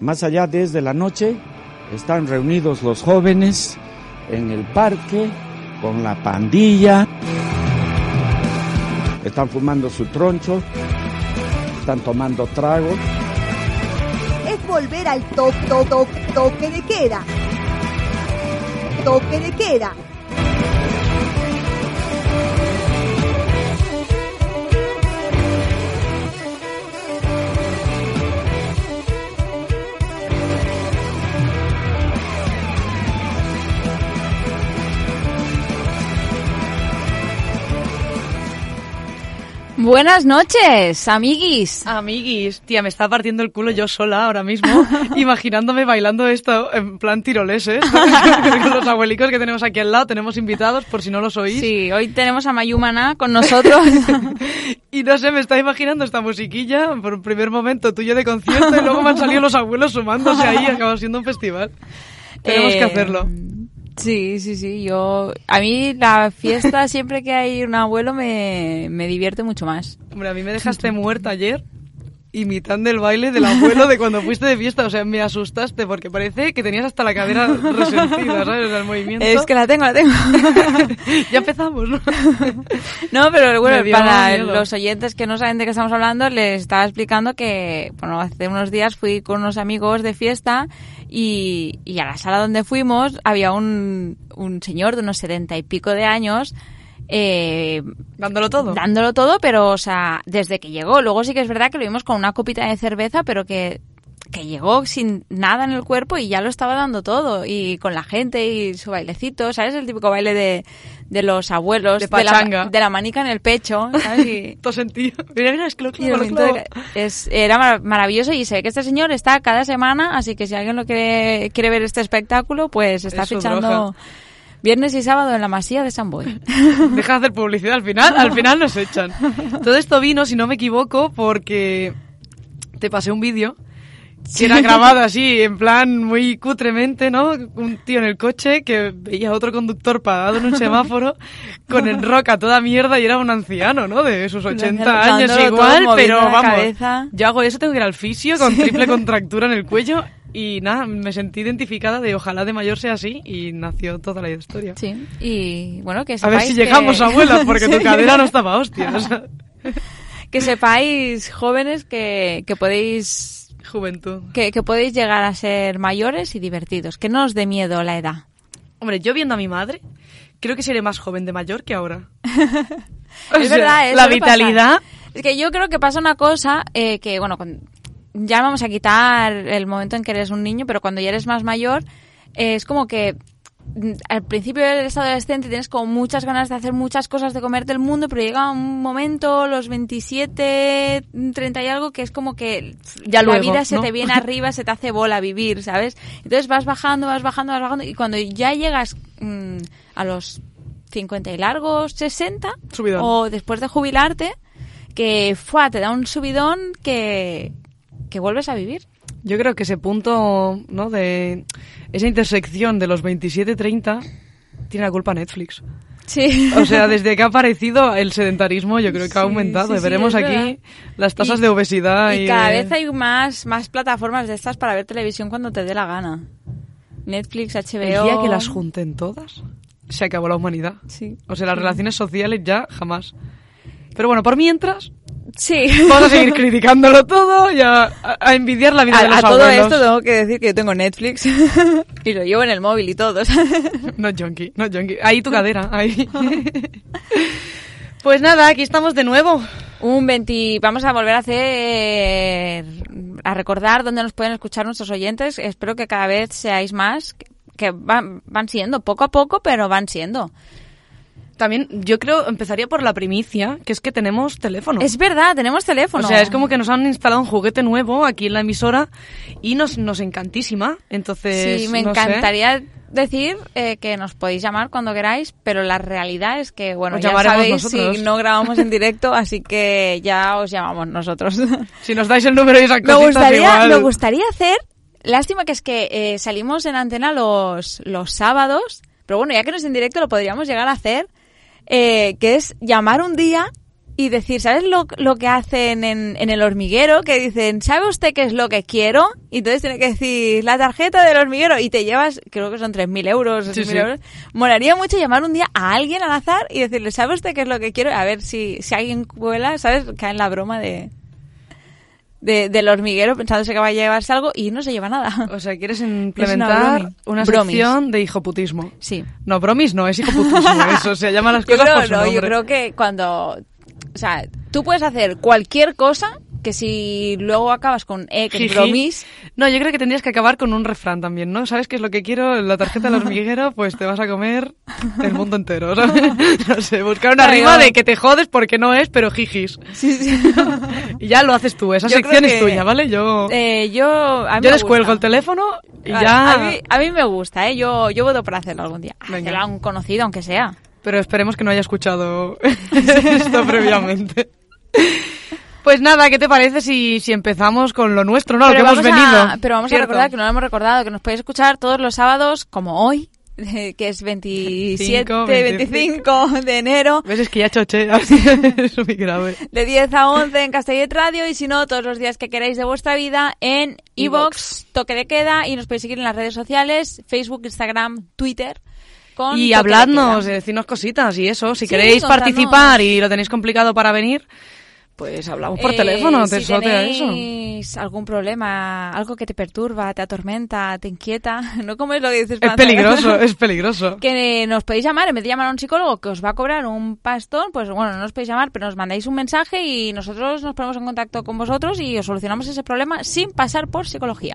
Más allá desde la noche, están reunidos los jóvenes en el parque con la pandilla. Están fumando su troncho, están tomando tragos. Es volver al toque, toque, de queda. Toque de queda. Buenas noches, amiguis. Amiguis, tía, me está partiendo el culo yo sola ahora mismo, imaginándome bailando esto en plan tiroles, ¿eh? Con los abuelicos que tenemos aquí al lado, tenemos invitados, por si no los oís. Sí, hoy tenemos a Mayumana con nosotros. y no sé, me está imaginando esta musiquilla por un primer momento tuyo de concierto y luego me han salido los abuelos sumándose ahí, acaba siendo un festival. Tenemos Eh, que hacerlo. Sí, sí, sí. Yo, a mí la fiesta siempre que hay un abuelo me, me divierte mucho más. Hombre, a mí me dejaste muerta ayer imitando el baile del abuelo de cuando fuiste de fiesta. O sea, me asustaste porque parece que tenías hasta la cadera resentida, ¿sabes? El movimiento. Es que la tengo, la tengo. ya empezamos, ¿no? No, pero bueno, Me para los oyentes que no saben de qué estamos hablando, les estaba explicando que, bueno, hace unos días fui con unos amigos de fiesta y, y a la sala donde fuimos había un, un señor de unos setenta y pico de años eh, Dándolo todo. dándolo todo, pero, o sea, desde que llegó. Luego sí que es verdad que lo vimos con una copita de cerveza, pero que, que llegó sin nada en el cuerpo y ya lo estaba dando todo. Y con la gente y su bailecito, ¿sabes? El típico baile de, de los abuelos. De la, pachanga. de la manica en el pecho, ¿sabes? Y, Todo sentido. Mira, mira, es de clavo. que- es, era mar- maravilloso y sé que este señor está cada semana, así que si alguien lo quiere, quiere ver este espectáculo, pues está Es fichando. Viernes y sábado en la masía de San Boy. Deja de hacer publicidad al final, al final nos echan. Todo esto vino, si no me equivoco, porque te pasé un vídeo que era grabado así, en plan muy cutremente, ¿no? Un tío en el coche que veía a otro conductor parado en un semáforo con el rock a toda mierda y era un anciano, ¿no? De sus 80 años igual, pero vamos, cabeza. yo hago eso, tengo que ir al fisio con triple contractura en el cuello y nada, me sentí identificada de ojalá de mayor sea así y nació toda la historia. Sí, y bueno, que A ver sepáis si que- llegamos, abuela, porque tu cadera no estaba hostia. o sea, que sepáis, jóvenes, que, que podéis juventud. que, que podéis llegar a ser mayores y divertidos, que no os dé miedo la edad. Hombre, yo viendo a mi madre, creo que seré más joven de mayor que ahora. O es sea, verdad. La vitalidad. Es que yo creo que pasa una cosa eh, que, bueno, con- ya vamos a quitar el momento en que eres un niño, pero cuando ya eres más mayor, eh, es como que mm, al principio eres adolescente, tienes como muchas ganas de hacer muchas cosas, de comerte el mundo, pero llega un momento, los 27, 30 y algo, que es como que Ya la luego, vida se te viene arriba, se te hace bola vivir, ¿sabes? Entonces vas bajando, vas bajando, vas bajando, y cuando ya llegas mm, a los 50 y largos, 60, Subidón. o después de jubilarte, que ¡fua! te da un subidón que, que vuelves a vivir. Yo creo que ese punto, ¿no? De esa intersección de los 27-30 tiene la culpa Netflix. Sí. O sea, desde que ha aparecido el sedentarismo, yo creo que ha aumentado. sí, veremos aquí las tasas Y- de obesidad. Y, Y cada vez hay más, más plataformas de estas para ver televisión cuando te dé la gana. Netflix, HBO... El día que las junten todas, se acabó la humanidad. Sí. O sea, las relaciones sociales ya jamás. Pero bueno, por mientras, Sí. vamos a seguir criticándolo todo y a, envidiar la vida de A, los a todo abuelos. esto tengo que decir que yo tengo Netflix y lo llevo en el móvil y todo. No junkie, no junkie. Ahí tu cadera, ahí. pues nada, aquí estamos de nuevo. Un 20, vamos a volver a hacer, a recordar dónde nos pueden escuchar nuestros oyentes. Espero que cada vez seáis más, que van, van siendo, poco a poco, pero van siendo. También yo creo empezaría por la primicia, que es que tenemos teléfono. Es verdad, tenemos teléfono. O sea, es como que nos han instalado un juguete nuevo aquí en la emisora y nos, nos encantísima. Entonces, Sí, me no sé. encantaría decir eh, que nos podéis llamar cuando queráis, pero la realidad es que, bueno, Os ya sabéis nosotros. si no grabamos en directo, así que ya os llamamos nosotros. Si nos dais el número y esas me gustaría, igual. me gustaría hacer. Lástima que es que eh, salimos en antena los, los sábados, pero bueno, ya que no es en directo, lo podríamos llegar a hacer, eh, que es llamar un día y decir, ¿sabes lo, lo que hacen en, en el hormiguero? Que dicen, ¿sabe usted qué es lo que quiero? Y entonces tiene que decir, la tarjeta del hormiguero, y te llevas, creo que son 3.000 euros, Sí, 6.000 sí. euros. Molaría mucho llamar un día a alguien al azar y decirle, ¿sabe usted qué es lo que quiero? A ver si, si alguien cuela, ¿sabes? Cae en la broma de, de, del hormiguero pensándose que va a llevarse algo y no se lleva nada. O sea, quieres implementar una, Bromis. sección de hijoputismo. Sí. No, bromis no, es hijoputismo eso. O sea, llama las Yo cosas creo, por su no, yo creo que cuando... O sea, tú puedes hacer cualquier cosa que si luego acabas con E, que bromis, No, yo creo que tendrías que acabar con un refrán también, ¿no? ¿Sabes qué es lo que quiero? La tarjeta del hormiguero, pues te vas a comer el mundo entero, ¿sabes? No sé, buscar una Ay, rima de que te jodes porque no es, pero jijis. Sí, sí. Y ya lo haces tú, esa Yo sección creo es que, tuya, ¿vale? Yo, Eh, yo, a mí yo descuelgo el teléfono y A- ya... A mí, a mí me gusta, ¿eh? Yo, yo voto por hacerlo algún día. Venga. A un conocido, aunque sea. Pero esperemos que no haya escuchado esto previamente. Pues nada, ¿qué te parece si, si empezamos con lo nuestro, no? Lo que hemos venido. A, pero vamos ¿cierto? a recordar, que no lo hemos recordado, que nos podéis escuchar todos los sábados, como hoy, que es 27, Cinco, 25 de enero, ¿Ves? Es que ya choché, es muy grave. de 10 a 11 en Castellet Radio, y si no, todos los días que queráis de vuestra vida en iVox, Toque de Queda, y nos podéis seguir en las redes sociales, Facebook, Instagram, Twitter. Con Y de habladnos, eh, decirnos cositas y eso. Si Sí, queréis participar y lo tenéis complicado para venir, pues hablamos por Eh, teléfono, te si solo te da eso. tenéis algún problema, algo que te perturba, te atormenta, te inquieta, no como es lo que dices. Es peligroso, es peligroso. que nos podéis llamar, en vez de llamar a un psicólogo que os va a cobrar un pastón, pues bueno, no nos podéis llamar, pero nos mandáis un mensaje y nosotros nos ponemos en contacto con vosotros y os solucionamos ese problema sin pasar por psicología.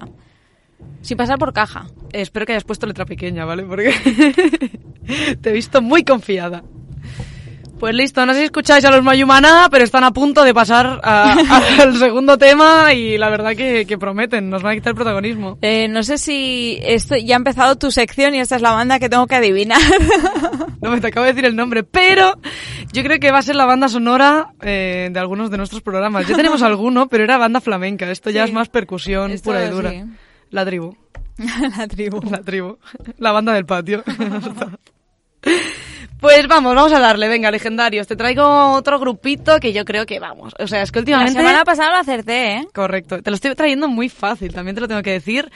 Sin pasar por caja. Espero que hayas puesto letra pequeña, ¿vale? Porque te he visto muy confiada. Pues listo, no sé si escucháis a los Mayumana, pero están a punto de pasar al segundo tema y la verdad que, que prometen, nos van a quitar el protagonismo. Eh, no sé si esto ya ha empezado tu sección y esta es la banda que tengo que adivinar. No me te acabo de decir el nombre, pero yo creo que va a ser la banda sonora eh, de algunos de nuestros programas. Ya tenemos alguno, pero era banda flamenca. Esto ya Sí. es más percusión Esto pura y dura. sí. La tribu. la tribu. La tribu. La banda del patio. Pues vamos, vamos a darle, venga, legendarios. Te traigo otro grupito que yo creo que vamos. O sea, es que La últimamente. semana pasada lo acerté, ¿eh? Correcto. Te lo estoy trayendo muy fácil, también te lo tengo que decir.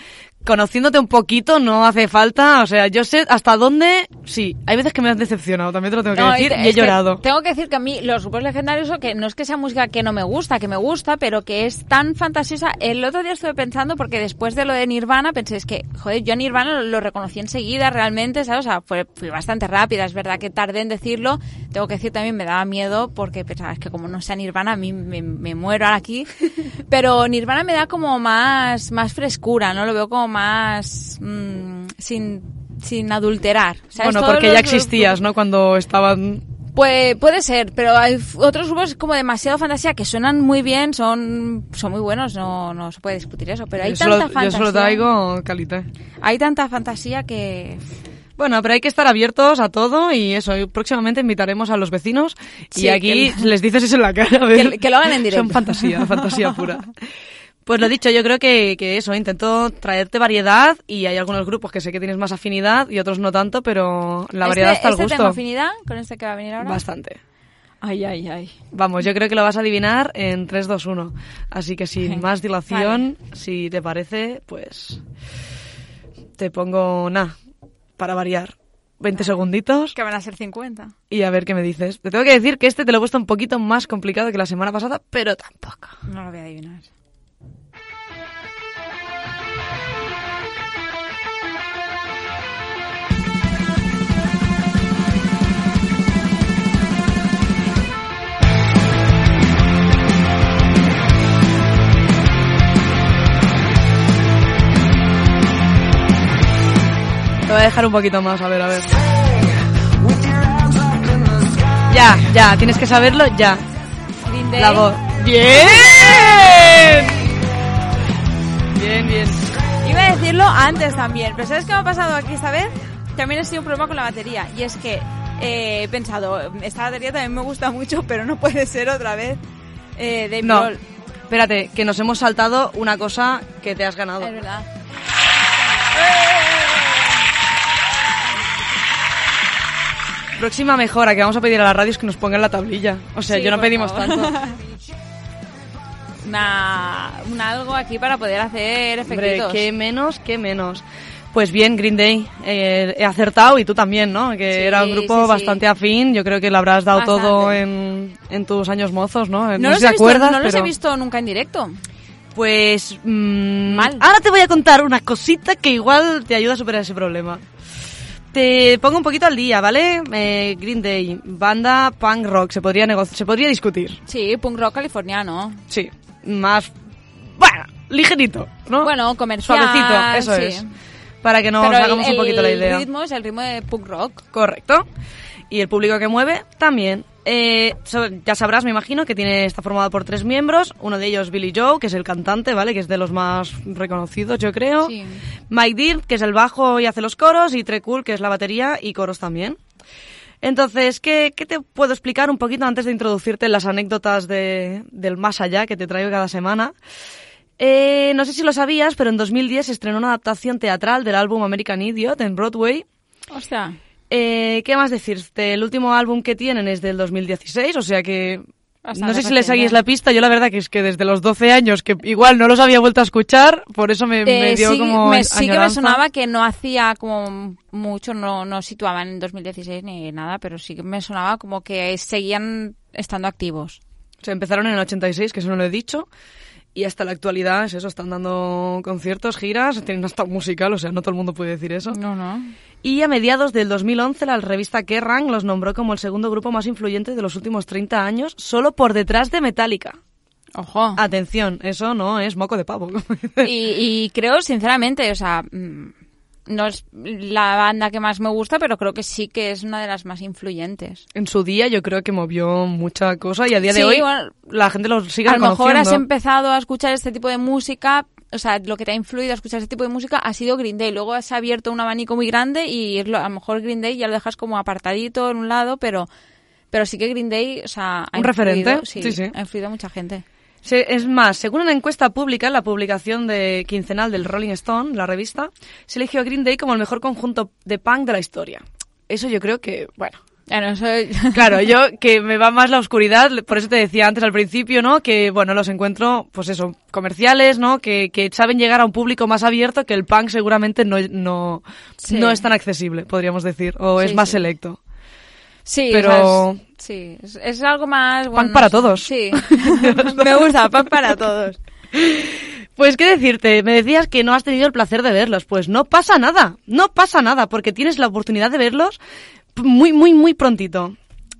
Conociéndote un poquito, no hace falta. O sea, yo sé hasta dónde. Sí, hay veces que me has decepcionado, también te lo tengo que No, decir. Y he llorado. Tengo que decir que a mí los grupos legendarios, que no es que sea música que no me gusta, que me gusta, pero que es tan fantasiosa. El otro día estuve pensando, porque después de lo de Nirvana, pensé, es que, joder, yo a Nirvana lo, lo reconocí enseguida, realmente, ¿sabes? O sea, fue, fui bastante rápida, es verdad que tardé en decirlo. Tengo que decir también, me daba miedo, porque pensaba, es que como no sea Nirvana, a mí me, me muero ahora aquí. Pero Nirvana me da como más, más frescura, ¿no? Lo veo como más, mm, sin, sin adulterar. ¿sabes? Bueno, porque ya existías, ¿no? Cuando estaban. pues puede ser, pero hay f- otros grupos como demasiado fantasía que suenan muy bien, son, son muy buenos, no, no se puede discutir eso, pero hay yo, tanta solo, yo fantasía. solo traigo calité. Hay tanta fantasía que Bueno, pero hay que estar abiertos a todo y eso. y Próximamente invitaremos a los vecinos y aquí que- les dices eso en la cara. a ver. Que lo hagan en directo. Son fantasía, fantasía pura. Pues lo dicho, yo creo que, que eso, intento traerte variedad y hay algunos grupos que sé que tienes más afinidad y otros no tanto, pero la variedad este, está al este gusto. tengo afinidad con este que va a venir ahora. Bastante. Ay, ay, ay. Vamos, yo creo que lo vas a adivinar en 3, 2, 1. Así que sin más dilación, si te parece, pues te pongo nada, para variar. 20 segunditos Que van a ser 50. y a ver qué me dices. Te tengo que decir que este te lo he puesto un poquito más complicado que la semana pasada, pero tampoco. No lo voy a adivinar. Voy a dejar un poquito más, a ver, a ver. Ya, ya, tienes que saberlo ya. Green Day. La voz. ¡Bien! Bien, bien. Iba a decirlo antes también, pero ¿sabes qué me ha pasado aquí esta vez? También ha sido un problema con la batería. Y es que eh, he pensado, esta batería también me gusta mucho, pero no puede ser otra vez eh, Dave No, Grohl. espérate, que nos hemos saltado una cosa que te has ganado. Es verdad. Próxima mejora que vamos a pedir a la radio es que nos pongan la tablilla. O sea, Sí, yo no pedimos favor. tanto. Una, un algo aquí para poder hacer efectitos. qué menos, qué menos. Pues bien, Green Day, eh, he acertado y tú también, ¿no? Que Sí, era un grupo sí, sí. bastante afín. Yo creo que lo habrás dado Bastante. todo en, en tus años mozos, ¿no? No, No, los, sé si he te visto, acuerdas, no los pero- he visto nunca en directo. Pues mm, Mal. Ahora te voy a contar una cosita que igual te ayuda a superar ese problema. Te pongo un poquito al día, ¿vale? Eh, Green Day, banda punk rock, se podría se podría discutir. Sí, punk rock californiano. Sí, más bueno, ligerito, ¿no? Bueno, comercial. Suavecito, eso sí. es. Para que nos Pero el- hagamos un poquito la el idea. ritmo es el ritmo de punk rock. Correcto. Y el público que mueve también. Eh, ya sabrás, me imagino, que tiene está formado por tres miembros. Uno de ellos, Billy Joe, que es el cantante, ¿vale? Que es de los más reconocidos, yo creo. Sí. Mike Dean, que es el bajo y hace los coros. Y Trey Cool, que es la batería y coros también. Entonces, ¿qué, qué te puedo explicar un poquito antes de introducirte en las anécdotas de, del más allá que te traigo cada semana? Eh, no sé si lo sabías, pero en 2010 se estrenó una adaptación teatral del álbum American Idiot en Broadway. Ostras. Eh, ¿Qué más decirte? El último álbum que tienen es del 2016, o sea que... No sé si le seguís la pista, yo la verdad que es que desde los 12 años, que igual no los había vuelto a escuchar, por eso me, me Eh, dio sí, como me- sí que me sonaba que no hacía como mucho, no, no situaban en 2016 ni nada, pero sí que me sonaba como que seguían estando activos. O sea, empezaron en el 86, que eso no lo he dicho, y hasta la actualidad es eso, están dando conciertos, giras, tienen hasta un musical, o sea, no todo el mundo puede decir eso. No, no. Y a mediados del 2011 la revista Kerrang los nombró como el segundo grupo más influyente de los últimos 30 años, solo por detrás de Metallica. Ojo. Atención, eso no es moco de pavo. Y, y creo, sinceramente, o sea, mm, no es la banda que más me gusta, pero creo que sí que es una de las más influyentes. En su día yo creo que movió mucha cosa y a día de Sí, hoy bueno, la gente los sigue a lo mejor has empezado a escuchar este tipo de música, o sea, lo que te ha influido a escuchar este tipo de música ha sido Green Day. Luego has abierto un abanico muy grande y a lo mejor Green Day ya lo dejas como apartadito en un lado, pero pero sí que Green Day, o sea, ha Un referente, sí, sí, sí. ha influido a mucha gente. Se- Es más, según una encuesta pública, la publicación de quincenal del Rolling Stone, la revista, se eligió a Green Day como el mejor conjunto de punk de la historia. Eso yo creo que, bueno, Claro, yo que me va más la oscuridad, por eso te decía antes al principio, ¿no? Que, bueno, los encuentro, pues eso, comerciales, ¿no? Que, que saben llegar a un público más abierto que el punk seguramente no, no, Sí. no es tan accesible, podríamos decir, o es más sí. selecto. Sí, Pero- o sea, es, sí, es, es algo más... bueno, Pan no para sé. todos. Sí, me gusta, pan para todos. Pues, ¿qué decirte? Me decías que no has tenido el placer de verlos. Pues no pasa nada, no pasa nada, porque tienes la oportunidad de verlos muy, muy, muy prontito.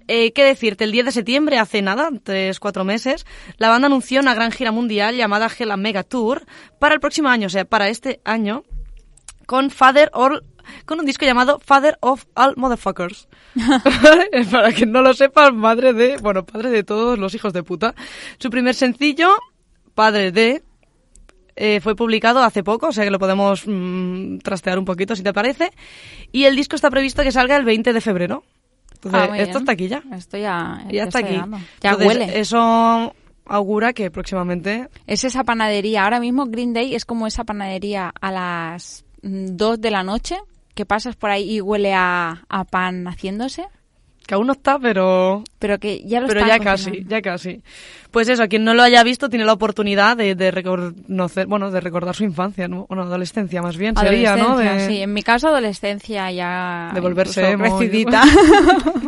Eh, ¿Qué decirte? El 10 de septiembre, hace nada, tres, cuatro meses, la banda anunció una gran gira mundial llamada Hella Mega Tour para el próximo año, o sea, para este año, con Father All, con un disco llamado Father of All Motherfuckers. para quien no lo sepa, madre de, bueno, padre de todos los hijos de puta. Su primer sencillo, Padre de, eh, fue publicado hace poco, o sea que lo podemos mm, trastear un poquito si te parece. Y el disco está previsto que salga el 20 de febrero. Entonces, Ah, esto está aquí ya. Esto ya, Ya está está aquí. llegando. Ya Entonces, huele. Eso augura que próximamente Es esa panadería. Ahora mismo Green Day es como esa panadería a las 2 de la noche que pasas por ahí y huele a, a pan haciéndose, que aún no está, pero pero que ya lo pero ya casi, ya casi. Pues eso, quien no lo haya visto tiene la oportunidad de, de reconocer, bueno, de recordar su infancia, ¿no? Bueno, adolescencia más bien sería, ¿no? De- Sí, en mi caso adolescencia ya De volverse crecidita.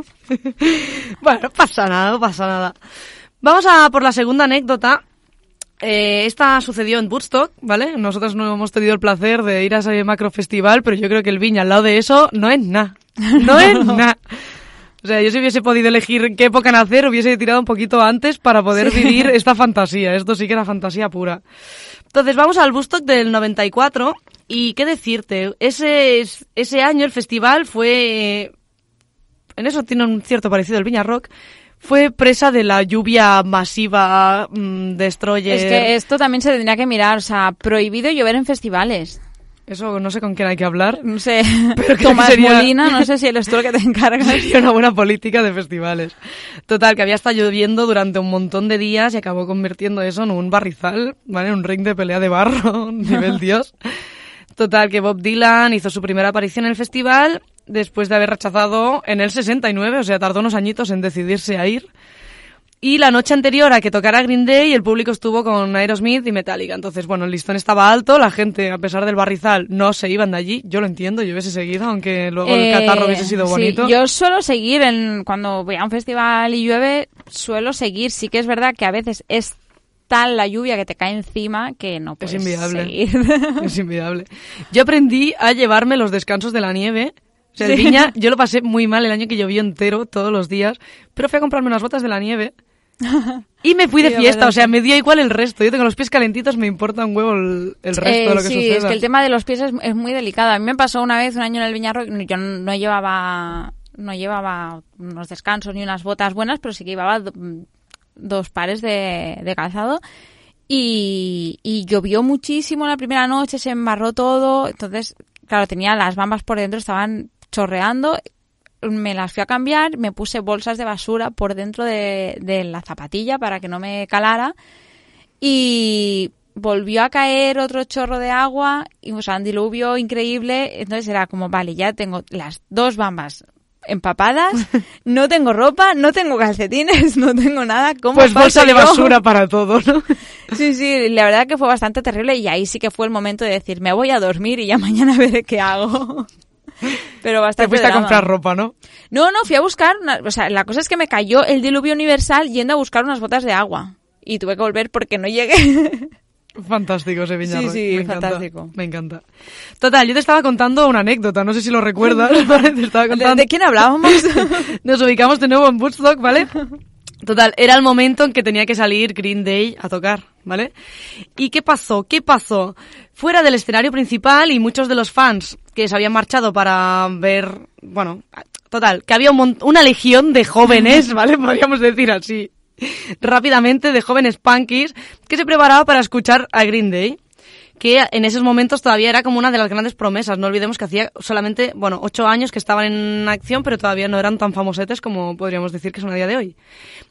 bueno, no pasa nada, no pasa nada. Vamos a por la segunda anécdota. Eh, esta sucedió en Woodstock, ¿vale? Nosotros no hemos tenido el placer de ir a ese macro festival, pero yo creo que el Viña al lado de eso no es nada. No es nada. O sea, yo si hubiese podido elegir en qué época nacer, hubiese tirado un poquito antes para poder vivir esta fantasía. Esto sí que era fantasía pura. Entonces vamos al Woodstock del 94 y qué decirte, ese, ese año el festival fue en eso tiene un cierto parecido el Viña Rock, fue presa de la lluvia masiva, mm, destroyer. Es que esto también se tendría que mirar, o sea, prohibido llover en festivales. Eso no sé con quién hay que hablar. No sé, Pero Tomás sería- Molina, no sé si eres tú el que te encargas. Sería una buena política de festivales. Total, que había estado lloviendo durante un montón de días y acabó convirtiendo eso en un barrizal, ¿vale? Un ring de pelea de barro, nivel dios. Total, que Bob Dylan hizo su primera aparición en el festival después de haber rechazado en el 69, o sea, tardó unos añitos en decidirse a ir. Y la noche anterior a que tocara Green Day, el público estuvo con Aerosmith y Metallica. Entonces, bueno, el listón estaba alto, la gente, a pesar del barrizal, no se iban de allí. Yo lo entiendo, yo hubiese seguido, aunque luego el Eh, catarro hubiese sido sí, bonito. yo suelo seguir en, cuando voy a un festival y llueve, suelo seguir. Sí que es verdad que a veces es tal la lluvia que te cae encima que no Es puedes inviable. seguir. Es inviable. Yo aprendí a llevarme los descansos de la nieve. O sea, el Sí. Viña, yo lo pasé muy mal el año que llovió entero, todos los días, pero fui a comprarme unas botas de la nieve y me fui de Sí, fiesta. verdad, O sea, sí. me dio igual el resto. Yo tengo los pies calentitos, me importa un huevo el, el resto Eh, de lo que sí, suceda. es que el tema de los pies es, es muy delicado. A mí me pasó una vez, un año en el Viñarro, yo no llevaba no llevaba unos descansos ni unas botas buenas, pero sí que llevaba do- dos pares de, de calzado. Y, y llovió muchísimo la primera noche, se embarró todo. Entonces, claro, tenía las bambas por dentro, estaban chorreando. Me las fui a cambiar, me puse bolsas de basura por dentro de, de la zapatilla para que no me calara y volvió a caer otro chorro de agua y o sea, un diluvio increíble entonces era como vale ya tengo las dos bambas empapadas no tengo ropa no tengo calcetines no tengo nada ¿cómo Pues bolsa de basura para todo, ¿no? sí sí la verdad que fue bastante terrible y ahí sí que fue el momento de decir me voy a dormir y ya mañana veré qué hago pero Te bastante fuiste a comprar ropa, ¿no? no no fui a buscar una- o sea la cosa es que me cayó el diluvio universal yendo a buscar unas botas de agua y tuve que volver porque no llegué Fantástico ese Viña Sí, Rock, sí, me encanta, fantástico. Me encanta. Total, yo te estaba contando una anécdota, no sé si lo recuerdas, ¿vale? Te estaba ¿De, contando... de quién hablábamos? Nos ubicamos de nuevo en Woodstock, ¿vale? Total, era el momento en que tenía que salir Green Day a tocar, ¿vale? ¿Y qué pasó? ¿Qué pasó? Fuera del escenario principal y muchos de los fans que se habían marchado para ver, bueno, total, que había un una legión de jóvenes, ¿vale? Podríamos decir así, rápidamente, de jóvenes punkies que se preparaba para escuchar a Green Day que en esos momentos todavía era como una de las grandes promesas. No olvidemos que hacía solamente, bueno, ocho años que estaban en acción, pero todavía no eran tan famosetes como podríamos decir que son a día de hoy.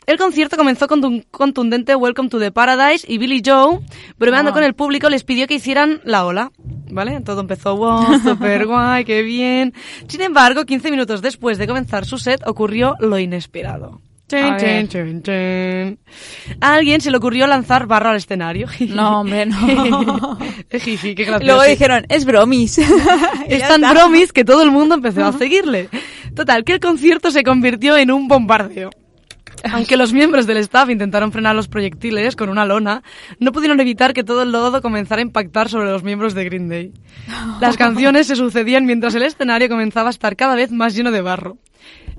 El concierto comenzó con un contundente Welcome to the Paradise y Billy Joe, bromeando Ah. con el público, les pidió que hicieran la ola. ¿Vale? Todo empezó, wow, super guay, qué bien. Sin embargo, 15 minutos después de comenzar su set, ocurrió lo inesperado. A alguien se le ocurrió lanzar barro al escenario. No, hombre, no. Jiji, qué gracioso. Luego dijeron, es bromis. Es tan bromis que todo el mundo empezó a seguirle. Total, que el concierto se convirtió en un bombardeo. Aunque los miembros del staff intentaron frenar los proyectiles con una lona, no pudieron evitar que todo el lodo comenzara a impactar sobre los miembros de Green Day. Las canciones se sucedían mientras el escenario comenzaba a estar cada vez más lleno de barro.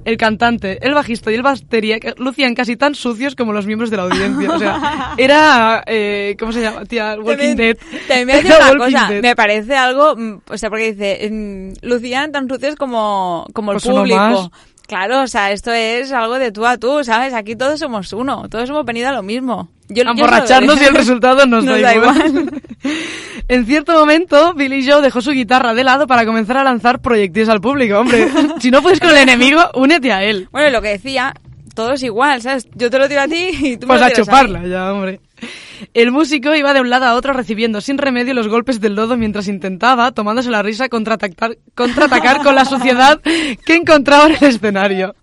El cantante, el bajista y el batería lucían casi tan sucios como los miembros de la audiencia. O sea, era... Eh, ¿Cómo se llama? Tía, Walking También- Dead. También me Era una cosa, Dead. me parece algo, mm, o sea, porque dice, mm, lucían tan sucios como, como el Pues público. Claro, o sea, esto es algo de tú a tú, ¿sabes? Aquí todos somos uno, todos hemos venido a lo mismo. Yo, A emborracharnos y el resultado nos, Nos da, da igual. igual. en cierto momento, Billy Joe dejó su guitarra de lado para comenzar a lanzar proyectiles al público. Hombre, si no puedes con el enemigo, únete a él. Bueno, lo que decía, todo es igual, ¿sabes? Yo te lo tiro a ti y tú me Pues lo a tiras chuparla mí. ya, hombre. El músico iba de un lado a otro recibiendo sin remedio los golpes del lodo mientras intentaba, tomándose la risa, contraatacar, contraatacar con la suciedad que encontraba en el escenario.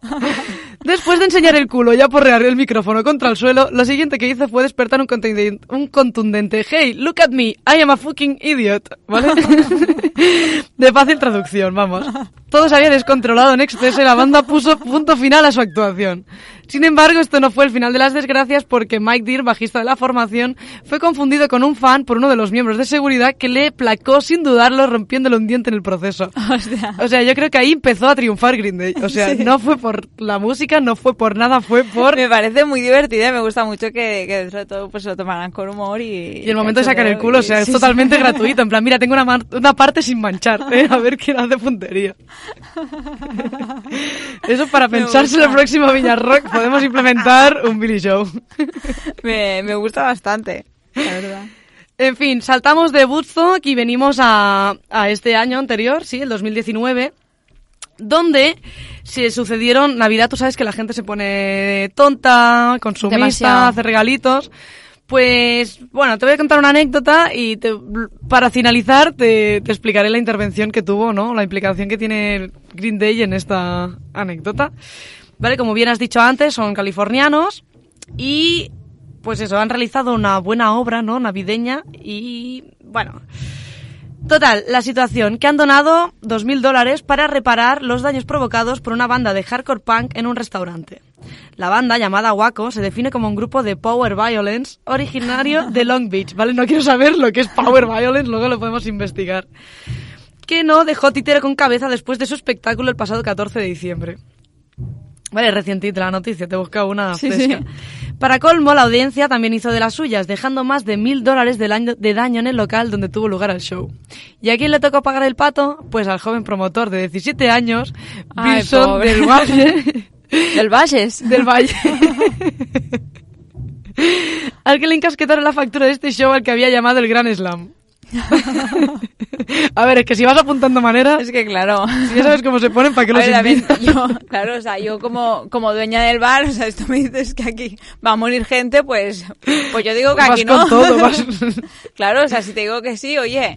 Después de enseñar el culo y aporrear el micrófono contra el suelo, lo siguiente que hizo fue despertar un contundente, un contundente Hey, look at me, I am a fucking idiot. ¿Vale? De fácil traducción, vamos. Todo se había descontrolado en exceso y la banda puso punto final a su actuación. Sin embargo, esto no fue el final de las desgracias porque Mike Dear, bajista de la formación, fue confundido con un fan por uno de los miembros de seguridad que le placó sin dudarlo rompiéndole un diente en el proceso. O sea, yo creo que ahí empezó a triunfar Green Day. O sea, no fue por la música, no fue por nada, fue por... Me parece muy divertida y me gusta mucho que, que dentro de todo pues lo tomaran con humor y... Y el momento de sacar el culo, o sea, es Sí, sí. totalmente gratuito. En plan, mira, tengo una, una parte sin manchar, ¿eh? a ver quién hace puntería. Eso para Me pensarse en gusta. el próximo Villarrock podemos implementar un Billy Show. Me, me gusta bastante, la verdad. En fin, saltamos de Woodstock y venimos a, a este año anterior, sí, el 2019, donde se sucedieron Navidad, tú sabes que la gente se pone tonta, consumista, Demasiado. hace regalitos. Pues bueno, te voy a contar una anécdota y te- para finalizar te, te explicaré la intervención que tuvo, ¿no? La implicación que tiene Green Day en esta anécdota. Vale, como bien has dicho antes, son californianos y pues eso, han realizado una buena obra, ¿no? Navideña y bueno. Total, la situación, que han donado 2.000 dólares para reparar los daños provocados por una banda de hardcore punk en un restaurante. La banda, llamada Waco, se define como un grupo de power violence originario de Long Beach, ¿vale? No quiero saber lo que es power violence, luego lo podemos investigar. Que no dejó títero con cabeza después de su espectáculo el pasado 14 de diciembre. Vale, recientita la noticia, te he buscado una Sí, fresca. sí. Para colmo, la audiencia también hizo de las suyas, dejando más de mil dólares de daño, en el local donde tuvo lugar el show. ¿Y a quién le tocó pagar el pato? Pues al joven promotor de 17 años, Ay, Wilson pobre. del Valle. Del Valles. del Valle. al que le encasquetaron la factura de este show al que había llamado el Gran Slam. a ver, es que si vas apuntando maneras, Es que claro. si ya sabes cómo se ponen, ¿para qué los invitas? yo, claro, o sea, yo como, como dueña del bar, o sea, esto me dices que aquí va a morir gente, pues, pues yo digo que Vas aquí con no. todo, vas- Claro, o sea, si te digo que sí, oye,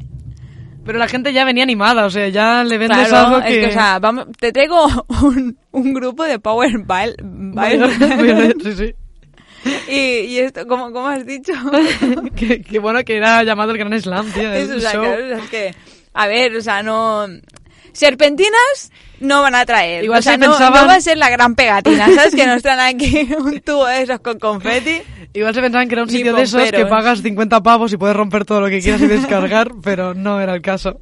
Pero la gente ya venía animada, o sea, ya le vendes claro, algo es que... que, o sea, vamos, te traigo un, un grupo de Power Violence. sí, sí. Y, y esto, ¿cómo, cómo has dicho? que, que bueno que era llamado el Gran Slam, tío. Eso, el o sea, show. es que, a ver, o sea, no... Serpentinas no van a traer. Igual o sea, se no, pensaban- no va a ser la gran pegatina, ¿sabes? Que nos traen aquí un tubo de esos con confeti. Igual se pensaban que era un sitio de esos que pagas 50 pavos y puedes romper todo lo que quieras y descargar, pero no era el caso.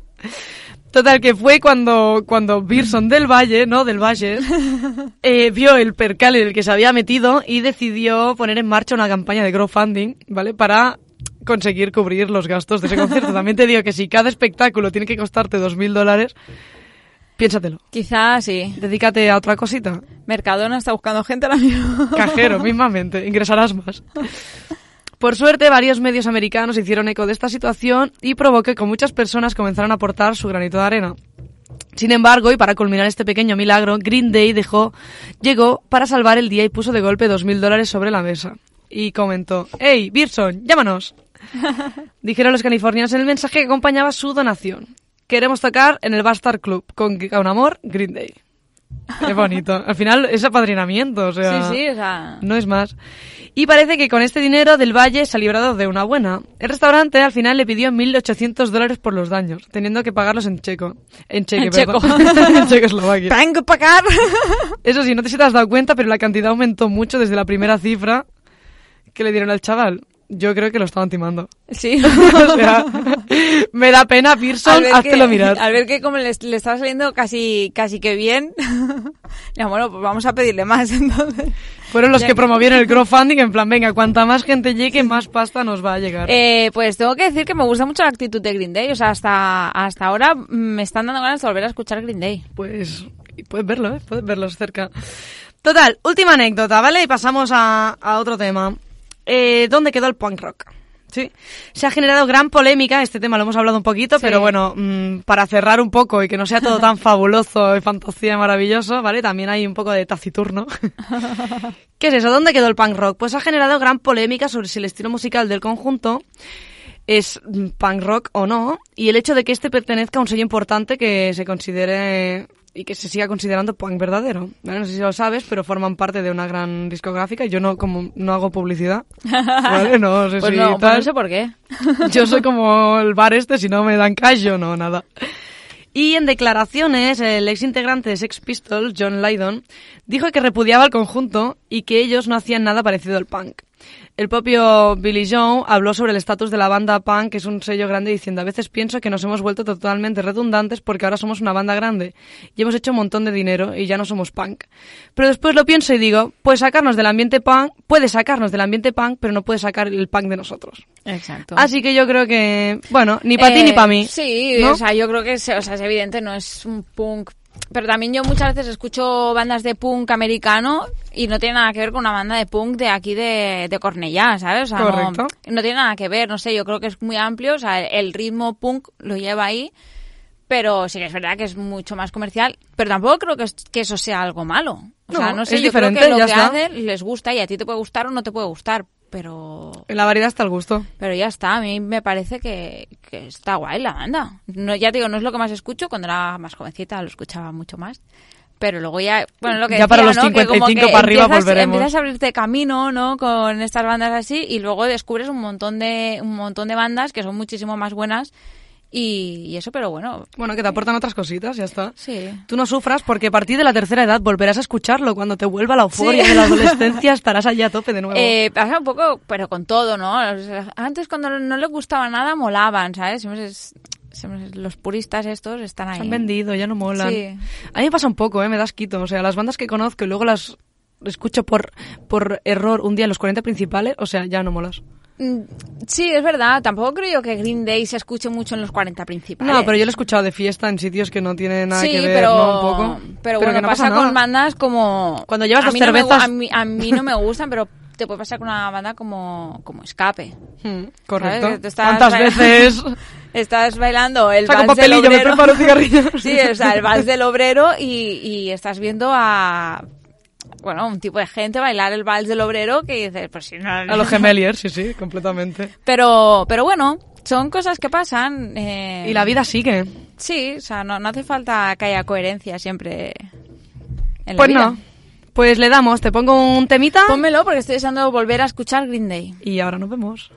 Total, que fue cuando, cuando Birson del Valle, ¿no? Del Valle, eh, vio el percal en el que se había metido y decidió poner en marcha una campaña de crowdfunding, ¿vale? Para conseguir cubrir los gastos de ese concierto. También te digo que si cada espectáculo tiene que costarte 2.000 dólares, piénsatelo. Quizás sí. Dedícate a otra cosita. Mercadona está buscando gente ahora mismo. Cajero, mismamente, ingresarás más. Por suerte, varios medios americanos hicieron eco de esta situación y provocó que muchas personas comenzaran a aportar su granito de arena. Sin embargo, y para culminar este pequeño milagro, Green Day dejó, llegó para salvar el día y puso de golpe dos mil dólares sobre la mesa. Y comentó, ¡Hey, Birson, llámanos! Dijeron los californianos en el mensaje que acompañaba su donación. Queremos tocar en el Bastard Club, con, con amor, Green Day. Es bonito. Al final es apadrinamiento, o sea... Sí, sí, o sea... No es más. Y parece que con este dinero del Valle se ha librado de una buena. El restaurante al final le pidió 1.800 dólares por los daños, teniendo que pagarlos en checo. En cheque, En perdón. checo. en Checoslovaquia. ¡Tengo que pagar! Eso sí, no te si te has dado cuenta, pero la cantidad aumentó mucho desde la primera cifra que le dieron al chaval. Yo creo que lo estaban timando. Sí. o sea, me da pena, Pearson, háztelo que, mirar. Al ver que como le, le estaba saliendo casi, casi que bien, ya, bueno, pues vamos a pedirle más entonces. Fueron los Ya- que promovieron el crowdfunding en plan, venga, cuanta más gente llegue, más pasta nos va a llegar. Eh, pues tengo que decir que me gusta mucho la actitud de Green Day. O sea, hasta, hasta ahora me están dando ganas de volver a escuchar Green Day. Pues puedes verlo, ¿eh? Puedes verlos cerca. Total, última anécdota, ¿vale? Y pasamos a, a otro tema. Eh, ¿Dónde quedó el punk rock? Sí. Se ha generado gran polémica, este tema lo hemos hablado un poquito, Sí. pero bueno, mm, para cerrar un poco y que no sea todo tan fabuloso y fantasía y maravilloso, ¿vale? También hay un poco de taciturno. ¿Qué es eso? ¿Dónde quedó el punk rock? Pues ha generado gran polémica sobre si el estilo musical del conjunto es mm, punk rock o no, y el hecho de que este pertenezca a un sello importante que se considere y que se siga considerando punk verdadero. ¿vale? No sé si lo sabes, pero forman parte de una gran discográfica. Yo no como no hago publicidad, ¿vale? No sé Pues si no, pues tal. no sé por qué. Yo soy como el bar este, si no me dan cash, yo no, nada. Y en declaraciones, el ex integrante de Sex Pistols, John Lydon, dijo que repudiaba al conjunto y que ellos no hacían nada parecido al punk. El propio Billy Joe habló sobre el estatus de la banda punk, que es un sello grande, diciendo, a veces pienso que nos hemos vuelto totalmente redundantes porque ahora somos una banda grande y hemos hecho un montón de dinero y ya no somos punk. Pero después lo pienso y digo, puede sacarnos del ambiente punk, puede sacarnos del ambiente punk, pero no puede sacar el punk de nosotros. Exacto. Así que yo creo que, bueno, ni para ti Eh, ni para mí. Sí, ¿no? o sea, yo creo que o sea, es evidente, no es un punk. Pero también yo muchas veces escucho bandas de punk americano y no tiene nada que ver con una banda de punk de aquí de, de Cornellá, ¿sabes? O sea, no- Correcto. No, tiene nada que ver, no sé, yo creo que es muy amplio, o sea, el ritmo punk lo lleva ahí, pero sí que es verdad que es mucho más comercial, pero tampoco creo que, es- que eso sea algo malo. O sea, No, no sé, es yo creo que lo que hacen les gusta y a ti te puede gustar o no te puede gustar, pero... En la variedad está el gusto. Pero ya está, a mí me parece que, que está guay la banda. No, ya te digo, no es lo que más escucho, cuando era más jovencita lo escuchaba mucho más. Pero luego ya, bueno, lo que Ya para decía, los ¿no? Que como 55 que para arriba empiezas- volveremos. Empiezas a abrirte camino, ¿no? Con estas bandas así y luego descubres un montón de un montón de bandas que son muchísimo más buenas y, y eso, pero bueno, Bueno, que te aportan otras cositas, ya está. sí. Tú no sufras porque a partir de la tercera edad volverás a escucharlo. Cuando te vuelva la euforia Sí. de la adolescencia estarás allá a tope de nuevo. Eh, pasa un poco, pero con todo, ¿no? Antes cuando no les gustaba nada molaban, ¿sabes? Es- los puristas estos están ahí. Se han vendido, ya no molan. Sí. A mí me pasa un poco, ¿eh? me das quito. O sea, las bandas que conozco y luego las escucho por, por error un día en los 40 principales, o sea, ya no molas. Mm, Sí, es verdad. Tampoco creo yo que Green Day se escuche mucho en los 40 principales. No, pero yo lo he escuchado de fiesta en sitios que no tienen nada sí, que ver, pero, ¿no? Un poco. pero bueno, que no pasa, con bandas como... Cuando llevas no gu- cervezas- a, mí, a mí no me gustan, pero te puede pasar con una banda como, como Escape. Hmm, correcto. ¿Cuántas veces? Estás bailando el Saco vals del papelillo, me preparo cigarrillos. sí, o sea, el vals del obrero y, y estás viendo a... Bueno, un tipo de gente bailar el vals del obrero que dices, pues si no... A los gemeliers, sí, sí, completamente. Pero, pero bueno, son cosas que pasan. eh, Y la vida sigue. Sí, o sea, no, no hace falta que haya coherencia siempre en la Pues vida. no. Pues le damos, te pongo un temita Pónmelo porque estoy deseando volver a escuchar Green Day. y ahora nos vemos.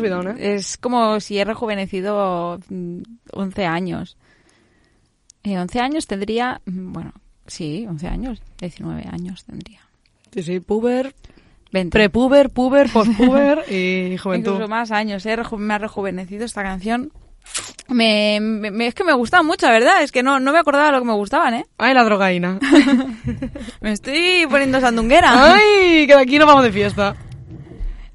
Subidón, ¿eh? Es como si he rejuvenecido mm, 11 años. Eh, 11 años tendría, mm, bueno, sí, 11 años, 19 años tendría. Sí, sí, puber, 20. prepuber, puber, postpuber y juventud. Incluso más años, ¿eh? Me ha rejuvenecido esta canción. Me, me- es que me gustaba mucho, la verdad. Es que no, no me acordaba de lo que me gustaban, ¿eh? Ay, la drogaína. Me estoy poniendo sandunguera. Ay, que de aquí nos vamos de fiesta.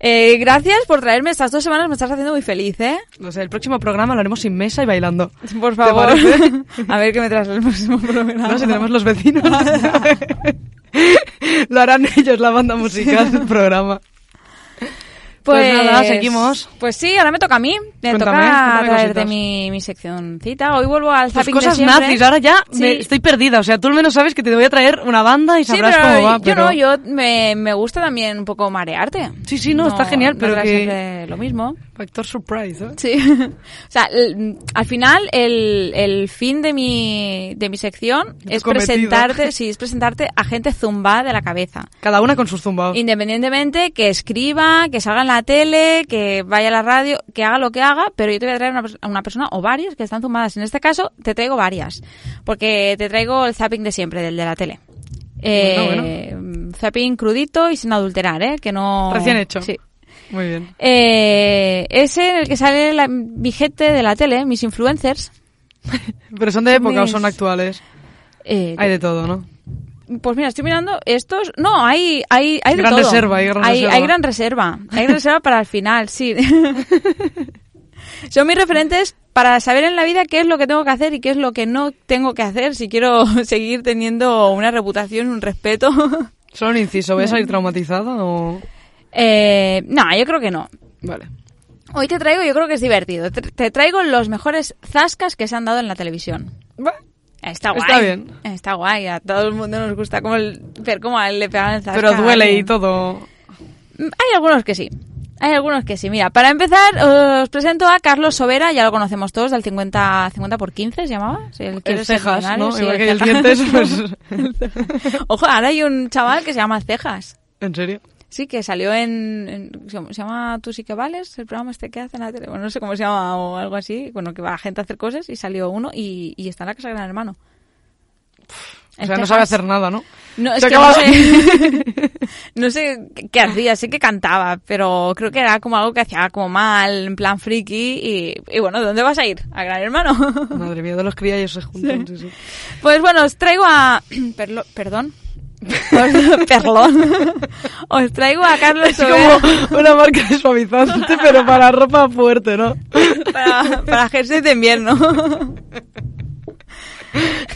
Eh, gracias por traerme estas dos semanas, me estás haciendo muy feliz, ¿eh? No sé, el próximo programa lo haremos sin mesa y bailando. Por favor. A ver qué me traes el próximo programa. No, si tenemos los vecinos. lo harán ellos, la banda musical del programa. Pues nada, seguimos. Pues sí, ahora me toca a mí. Me Cuéntame, toca traerte mi, mi seccioncita. Hoy vuelvo al Tus zapping de cosas siempre. nazis, ahora ya Sí. me- estoy perdida. O sea, tú al menos sabes que te voy a traer una banda y Sí, sabrás pero cómo va. yo pero... no, yo me, me gusta también un poco marearte. Sí, sí, no, está genial, no pero será que- lo mismo. Factor surprise, ¿eh? Sí. o sea, el- al final el, el fin de mi, de mi sección es cometido. presentarte, sí, es presentarte a gente zumbada de la cabeza. Cada una con sus zumbados. Independientemente que escriba, que salga en la tele, que vaya a la radio, que haga lo que haga, pero yo te voy a traer una, a una persona o varias que están zumbadas. En este caso, te traigo varias. Porque te traigo el zapping de siempre, del de la tele. Eh, Zapping crudito y sin adulterar, ¿eh? Que no... Recién hecho. Sí. Muy bien. Eh, ese en el que sale la, mi gente de la tele, mis influencers. Pero son de época o mis- son actuales. Eh, Hay de todo, ¿no? Pues mira, estoy mirando estos. No, hay, hay, hay de Gran todo. reserva, hay gran hay, reserva. hay gran reserva. Hay gran reserva para el final, sí. Son mis referentes para saber en la vida qué es lo que tengo que hacer y qué es lo que no tengo que hacer si quiero seguir teniendo una reputación, un respeto. Solo un inciso, ¿voy a salir traumatizada o...? Eh, no, yo creo que no. Vale. Hoy te traigo, yo creo que es divertido. Te, te traigo los mejores zascas que se han dado en la televisión. Está guay. Está bien. Está guay. A todo el mundo nos gusta como el- ver cómo a él le pegan el zasca. Pero duele y todo. Mm, Hay algunos que sí. Hay algunos que sí. Mira, para empezar, os presento a Carlos Sobera, ya lo conocemos todos, del 50, 50 por 15 se llamaba. Sí, el, El ¿Quieres ser cejas? ¿no? Sí, Igual que el cejas. dientes, pues... Ojo, ahora hay un chaval que se llama Cejas. ¿En serio? Sí, que salió en, en- ¿Se llama Tú sí que vales? El programa este que hace en la tele. Bueno, no sé cómo se llama o algo así. Bueno, que va la gente a hacer cosas y salió uno y, y está en la casa de Gran Hermano. O sea, no sabe hacer nada, ¿no? No, es que no sé, no sé qué- hacía, sé que cantaba, pero creo que era como algo que hacía como mal, en plan friki, y, y bueno, ¿dónde vas a ir? ¿A Gran Hermano? Madre mía, de los criallos se juntan, sí, sí. Pues bueno, os traigo a... Perlo- perdón. Os- Perlón. Os traigo a Carlos Es Sobera como una marca de suavizante, pero para ropa fuerte, ¿no? para, para jersey de invierno.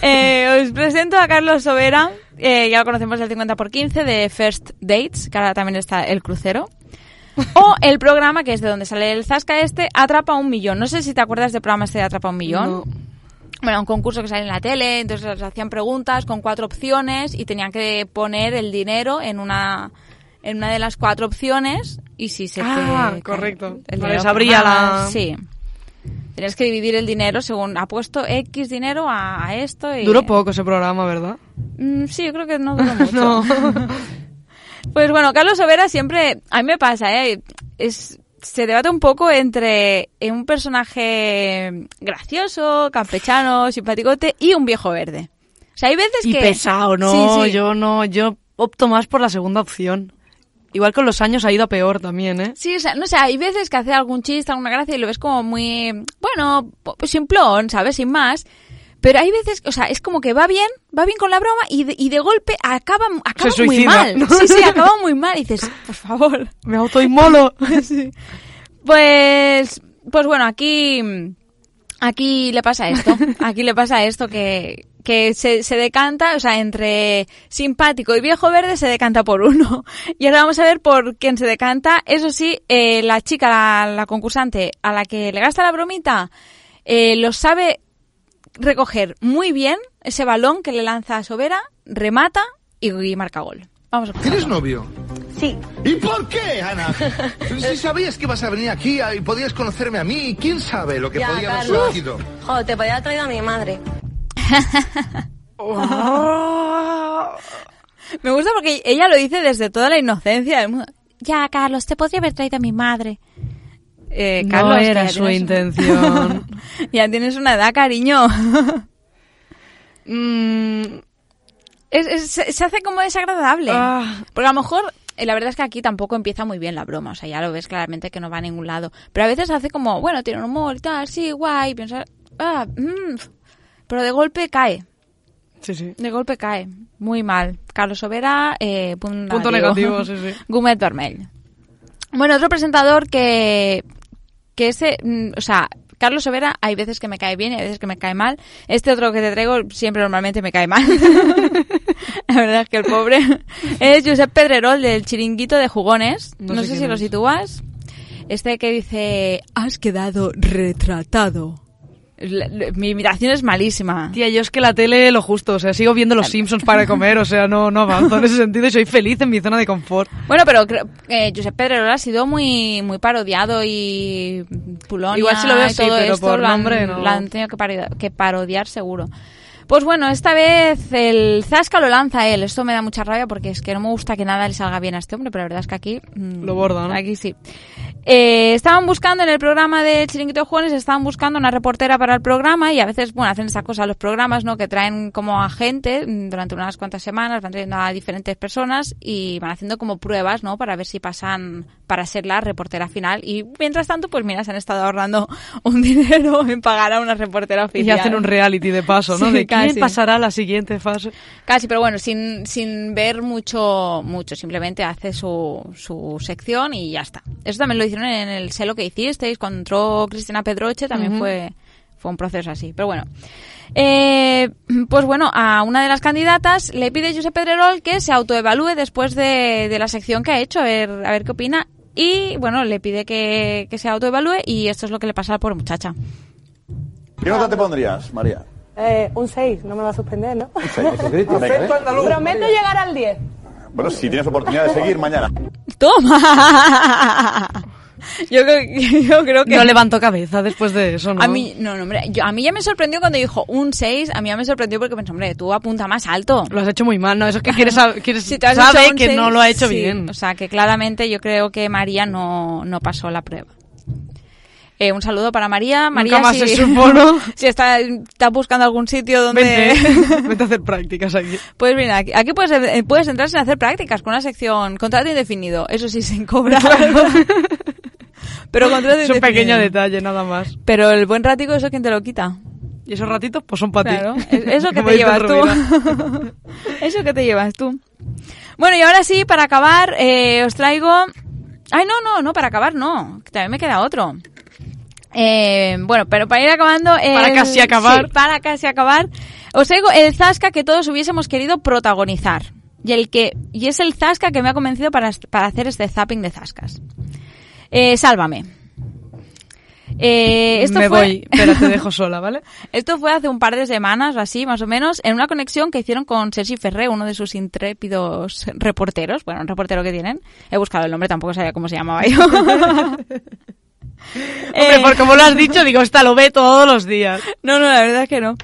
Eh, os presento a Carlos Sobera, eh, ya lo conocemos del 50 por 15 de First Dates, que ahora también está El Crucero. O el programa, que es de donde sale el Zasca este, Atrapa un Millón. No sé si te acuerdas del programa este de Atrapa un Millón. No. Bueno, un concurso que sale en la tele, entonces les hacían preguntas con cuatro opciones y tenían que poner el dinero en una en una de las cuatro opciones y si se Ah, correcto. el dinero abría la- sí tenías que dividir el dinero según ha puesto X dinero a, a esto y Duró poco ese programa, ¿verdad? Mm, sí yo creo que no duró mucho No. pues bueno, Carlos Sobera siempre, a mí me pasa, ¿eh? Es, se debate un poco entre eh, un personaje gracioso, campechano, simpaticote y un viejo verde. O sea, hay veces Y que... pesado, no, Sí, sí. yo no, yo opto más por la segunda opción. Igual con los años ha ido a peor también, ¿eh? Sí, o sea, no sé, hay veces que hace algún chiste, alguna gracia y lo ves como muy, bueno, pues simplón, ¿sabes? Sin más. Pero hay veces, o sea, es como que va bien, va bien con la broma y de, y de golpe acaba, acaba Se muy mal. ¿no? Sí, sí, acaba muy mal y dices, por favor. Me autoinmolo. Pues, pues bueno, aquí, aquí le pasa esto. Aquí le pasa esto que, que se, se decanta, o sea, entre simpático y viejo verde se decanta por uno. Y ahora vamos a ver por quién se decanta. Eso sí, eh, la chica, la, la concursante a la que le gasta la bromita, eh, lo sabe recoger muy bien ese balón que le lanza a Sobera, remata y, y marca gol. Vamos a ¿Tienes novio? Sí. ¿Y por qué, Ana? Si sabías que ibas a venir aquí y podías conocerme a mí, ¿quién sabe lo que Ya, podía haber surgido? Joder, te podía haber traído a mi madre. Me gusta porque ella lo dice desde toda la inocencia del mundo. ya, Carlos, te podría haber traído a mi madre. Eh, No Carlos, era su tienes- intención. ya tienes una edad, cariño. Mm, Es- es- se se hace como desagradable. Ah. Porque a lo mejor, eh, la verdad es que aquí tampoco empieza muy bien la broma. O sea, ya lo ves claramente que no va a ningún lado. Pero a veces hace como, bueno, tiene un humor y tal, sí, guay. Piensas, ah, mm, pero de golpe cae. sí, sí. De golpe cae. Muy mal. Carlos Sobera, eh, punto, Punto negativo, sí, sí. Gumet Vermell. Bueno, otro presentador que, que ese, mm, o sea, Carlos Sobera hay veces que me cae bien y hay veces que me cae mal. Este otro que te traigo siempre normalmente me cae mal. La verdad es que el pobre es Josep Pedrerol del chiringuito de jugones. No No, sé sé, si lo sitúas. Este que dice, has quedado retratado. La- la- mi imitación es malísima. Tía, yo es que la tele lo justo, o sea, sigo viendo los Simpsons para comer, o sea, no, no avanzo en ese sentido y soy feliz en mi zona de confort. Bueno, pero que Josep Pedrerol ha sido muy muy parodiado y Pulonia Igual sí lo veo, y sí, todo pero esto por lo, han, nombre no. lo han tenido que, pari- que parodiar seguro. Pues bueno, esta vez el Zasca lo lanza él. Esto me da mucha rabia porque es que no me gusta que nada le salga bien a este hombre, pero la verdad es que aquí... mm, Lo borda, ¿no? Aquí sí. Eh, estaban buscando en el programa de Chiringuito de Jugones, estaban buscando una reportera para el programa y a veces, bueno, hacen esa cosa los programas, ¿no? Que traen como a gente mm, durante unas cuantas semanas, van trayendo a diferentes personas y van haciendo como pruebas, ¿no? Para ver si pasan para ser la reportera final. Y mientras tanto, pues mira, se han estado ahorrando un dinero en pagar a una reportera oficial. Y hacen un reality de paso, ¿no? Sí, de casi. pasará a la siguiente fase. Casi, pero bueno, sin, sin ver mucho, mucho. Simplemente hace su, su sección y ya está. Eso también lo hicieron en el selo que hicisteis. Cuando entró Cristina Pedroche también fue, fue un proceso así. Pero bueno. Eh, pues bueno, a una de las candidatas le pide Josep Pedrerol que se autoevalúe después de, de la sección que ha hecho, a ver, a ver qué opina. Y bueno, le pide que, que se autoevalúe y esto es lo que le pasa pobre muchacha. ¿Qué nota te pondrías, María? Eh, un 6, no me va a suspender, ¿no? Venga, ¿eh? Prometo llegar al 10. Bueno, si tienes oportunidad de seguir mañana. ¡Toma! Yo creo, yo creo que... No levantó cabeza después de eso, ¿no? A mí, no, no, hombre, yo, a mí ya me sorprendió cuando dijo un 6, a mí ya me sorprendió porque pensé, hombre, tú apunta más alto. Lo has hecho muy mal, ¿no? Eso es que quieres, quieres Si sabe un que no lo ha hecho sí. bien. O sea, que claramente yo creo que María no, no pasó la prueba. Eh, un saludo para María. María, más si, ¿no? si está, está buscando algún sitio donde... Vente, vete a hacer prácticas aquí. Pues mira, aquí, aquí puedes, eh, puedes entrar sin hacer prácticas con una sección contrato indefinido. Eso sí, sin cobrar. Pero contrato Es un indefinido. pequeño detalle, nada más. Pero el buen ratico, ¿eso quién te lo quita? Y esos ratitos, pues son para Claro, ti. es- eso que te llevas tú. eso que te llevas tú. Bueno, y ahora sí, para acabar, eh, os traigo... Ay, no, no, no, para acabar no. También me queda otro. Eh, bueno, pero para ir acabando... Para el- casi acabar. sí, para casi acabar. Os traigo el Zasca que todos hubiésemos querido protagonizar. Y, el que, y es el Zasca que me ha convencido para, para hacer este zapping de Zascas. Eh, sálvame. Eh, esto Me fue- voy, pero te dejo sola, ¿vale? esto fue hace un par de semanas o así, más o menos, en una conexión que hicieron con Sergi Ferré, uno de sus intrépidos reporteros. Bueno, un reportero que tienen. He buscado el nombre, tampoco sabía cómo se llamaba yo. Hombre, Eh, por como lo has dicho, digo, esta lo ve todos los días. No, no, la verdad es que no.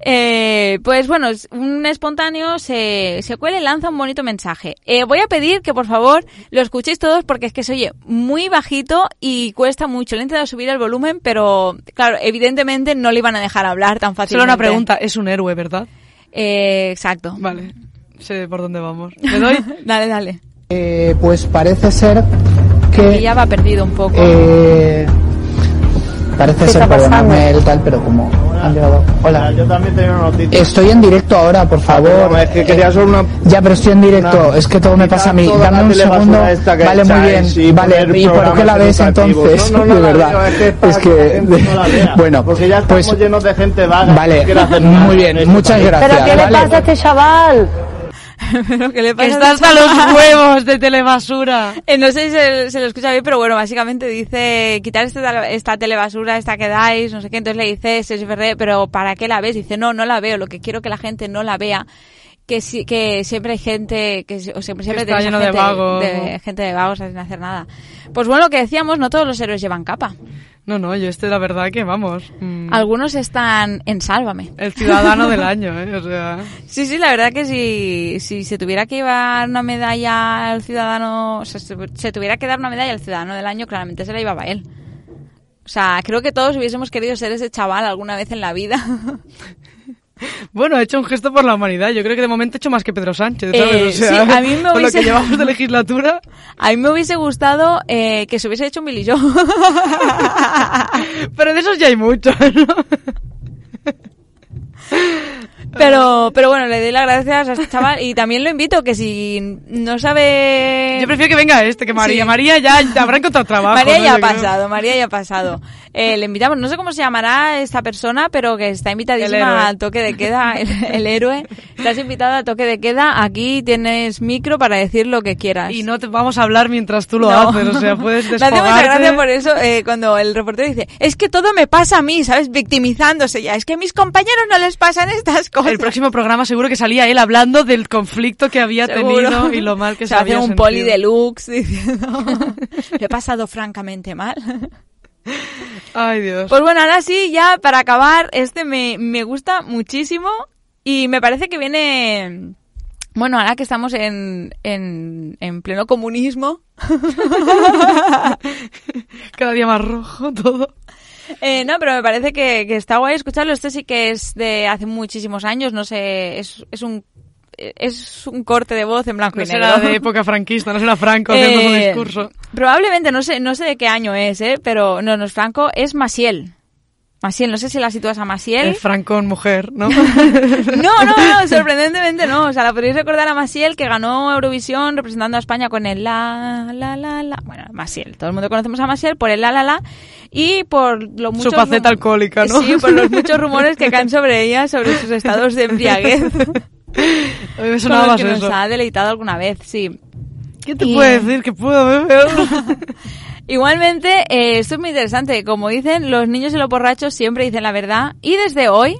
Eh, pues bueno, es- un espontáneo se, se cuela y lanza un bonito mensaje. Eh, voy a pedir que por favor lo escuchéis todos porque es que se oye muy bajito y cuesta mucho. Le he intentado subir el volumen, pero claro, evidentemente no le iban a dejar hablar tan Solo fácilmente. una pregunta, es un héroe, ¿verdad? Eh, exacto. Vale, sé por dónde vamos. ¿Le doy? dale, dale. Eh, pues parece ser Que ya va perdido un poco. eh, parece ¿Qué ser, perdonadme el tal, pero como han llegado. Hola. Yo también tenía una noticia. Estoy en directo ahora, por favor. es que quería solo una- Ya, pero estoy en directo. Una- es que todo me pasa a mí. Dame un segundo. Vale, muy bien. y Vale, ¿y por qué la ves entonces? No, no, no de la verdad. veo, es que es para vea. bueno, Porque ya estamos pues. llenos de gente vaga. Vale, muy en bien. Muchas gracias. ¿Pero qué le vale. pasa a este chaval? Pero ¿qué le Que pasa está hasta los huevos de telebasura. Eh, no sé si se, se lo escucha bien, pero bueno, básicamente dice quitar tele- esta telebasura, esta que dais, no sé qué. Entonces le dice Sergi Ferré, pero ¿para qué la ves? Dice, no, no la veo. Lo que quiero que la gente no la vea. Que, sí- que siempre hay gente, que o siempre, siempre está lleno de gente, vagos, de gente de vagos sin hacer nada. Pues bueno, lo que decíamos, no todos los héroes llevan capa. No, no, yo este la verdad que vamos. mm, Algunos están en Sálvame. el ciudadano del año, ¿eh? O sea, Sí, sí, la verdad que si, si se tuviera que llevar una medalla al ciudadano, o sea, se, se tuviera que dar una medalla al ciudadano del año, claramente se la llevaba él. O sea, creo que todos hubiésemos querido ser ese chaval alguna vez en la vida. bueno, ha hecho un gesto por la humanidad. Yo creo que de momento ha hecho más que Pedro Sánchez, ¿sabes? Eh, o sea, sí, a mí me con lo hubiese- que llevamos de legislatura. A mí me hubiese gustado eh, que se hubiese hecho un Billy Joe. Pero de esos ya hay muchos, ¿no? Pero, pero bueno, le doy las gracias a este chaval y también lo invito que si no sabe... Yo prefiero que venga este, que María. Sí. María ya ya habrá encontrado trabajo. María ¿no? ya ha Yo creo. pasado, María ya ha pasado. Eh, le invitamos, no sé cómo se llamará esta persona, pero que está invitadísima al toque de queda, el, el héroe. Estás invitada al toque de queda, aquí tienes micro para decir lo que quieras. Y no te vamos a hablar mientras tú lo No. haces, o sea, puedes Me hace mucha gracia por eso eh, cuando el reportero dice, es que todo me pasa a mí, ¿sabes? Victimizándose ya, es que a mis compañeros no les pasan estas cosas. El próximo programa seguro que salía él hablando del conflicto que había Seguro. tenido y lo mal que se, se hace había un sentido. poli deluxe diciendo, lo he pasado francamente mal. Ay, Dios. Pues bueno, ahora sí, ya para acabar, este me, me gusta muchísimo y me parece que viene... Bueno, ahora que estamos en, en, en pleno comunismo, Cada día más rojo todo. Eh, no, pero me parece que, que está guay escucharlo. Este sí que es de hace muchísimos años, no sé, es, es un es un corte de voz en blanco No y negro. será de época franquista, no será Franco haciendo su Eh, discurso. Probablemente, no sé, no sé de qué año es, ¿eh? pero no, no es Franco, es Masiel. Masiel, no sé si la sitúas a Masiel. El Franco en mujer, ¿no? No, no, no, sorprendentemente no. O sea, la podéis recordar a Masiel que ganó Eurovisión representando a España con el la, la, la, la. Bueno, Masiel. Todo el mundo conocemos a Masiel por el la, la, la. Y por lo mucho. Su faceta alcohólica, ¿no? Sí, por los muchos rumores que caen sobre ella, sobre sus estados de embriaguez. A mí me sonaba más que nos eso. ha deleitado alguna vez, sí. ¿Qué te Y- puede decir que puedo beber? Igualmente, eh, esto es muy interesante. Como dicen, los niños y los borrachos siempre dicen la verdad. Y desde hoy,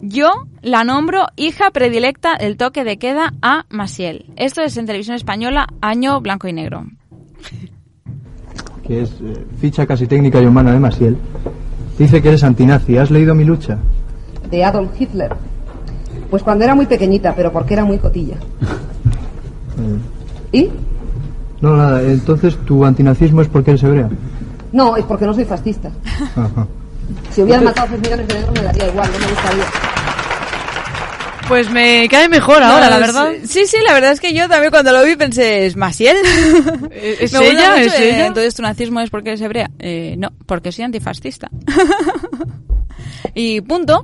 yo la nombro hija predilecta del toque de queda a Masiel. Esto es en televisión española, año blanco y negro. Que es eh, ficha casi técnica y humana de Masiel, dice que eres antinazi. ¿Has leído mi lucha? de Adolf Hitler. Pues cuando era muy pequeñita, pero porque era muy cotilla. ¿Y? No, nada. Entonces, ¿tu antinazismo es porque eres hebrea? No, es porque no soy fascista. Ajá. Si hubieran matado a 6 millones de negros me daría igual, no me gustaría. Pues me cae mejor ahora, la verdad. Sí, sí, la verdad es que yo también cuando lo vi pensé, ¿es Masiel? ¿Es gusta ella? mucho, ¿Es eh, ella? Entonces tu nazismo es porque eres hebrea. Eh, no, porque soy antifascista. y punto.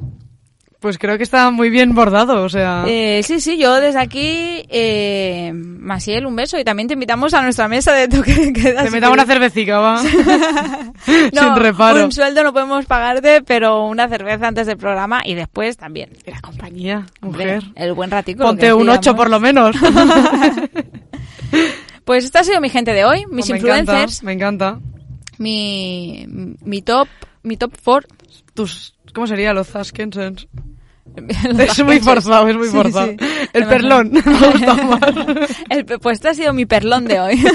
Pues creo que está muy bien bordado, o sea... Eh, sí, sí, yo desde aquí, eh, Masiel, un beso y también te invitamos a nuestra mesa de toque de queda. Te metamos una cervecica, va. No, Sin reparo. un sueldo no podemos pagarte, pero una cerveza antes del programa y después también. La compañía, Hombre, mujer. el buen ratico. Ponte un 8 decíamos. por lo menos. Pues esta ha sido mi gente de hoy, mis Pues me influencers, Encanta, me encanta. mi, mi top, mi top four. Tus, ¿Cómo sería? Los Zaskensens. Es muy forzado, es muy forzado. sí. El perlón. Me ha gustado más. El- pues este ha sido mi perlón de hoy.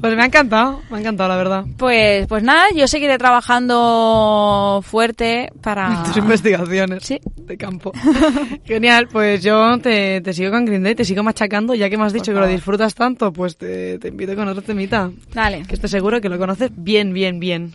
Pues me ha encantado, me ha encantado, la verdad. Pues, pues nada, yo seguiré trabajando fuerte para... Tus investigaciones Sí. de campo. Genial, pues yo te, te sigo con Green Day, te sigo machacando, ya que me has dicho que lo disfrutas tanto, pues te, te invito con otro temita. Dale, Que estoy seguro que lo conoces bien, bien, bien.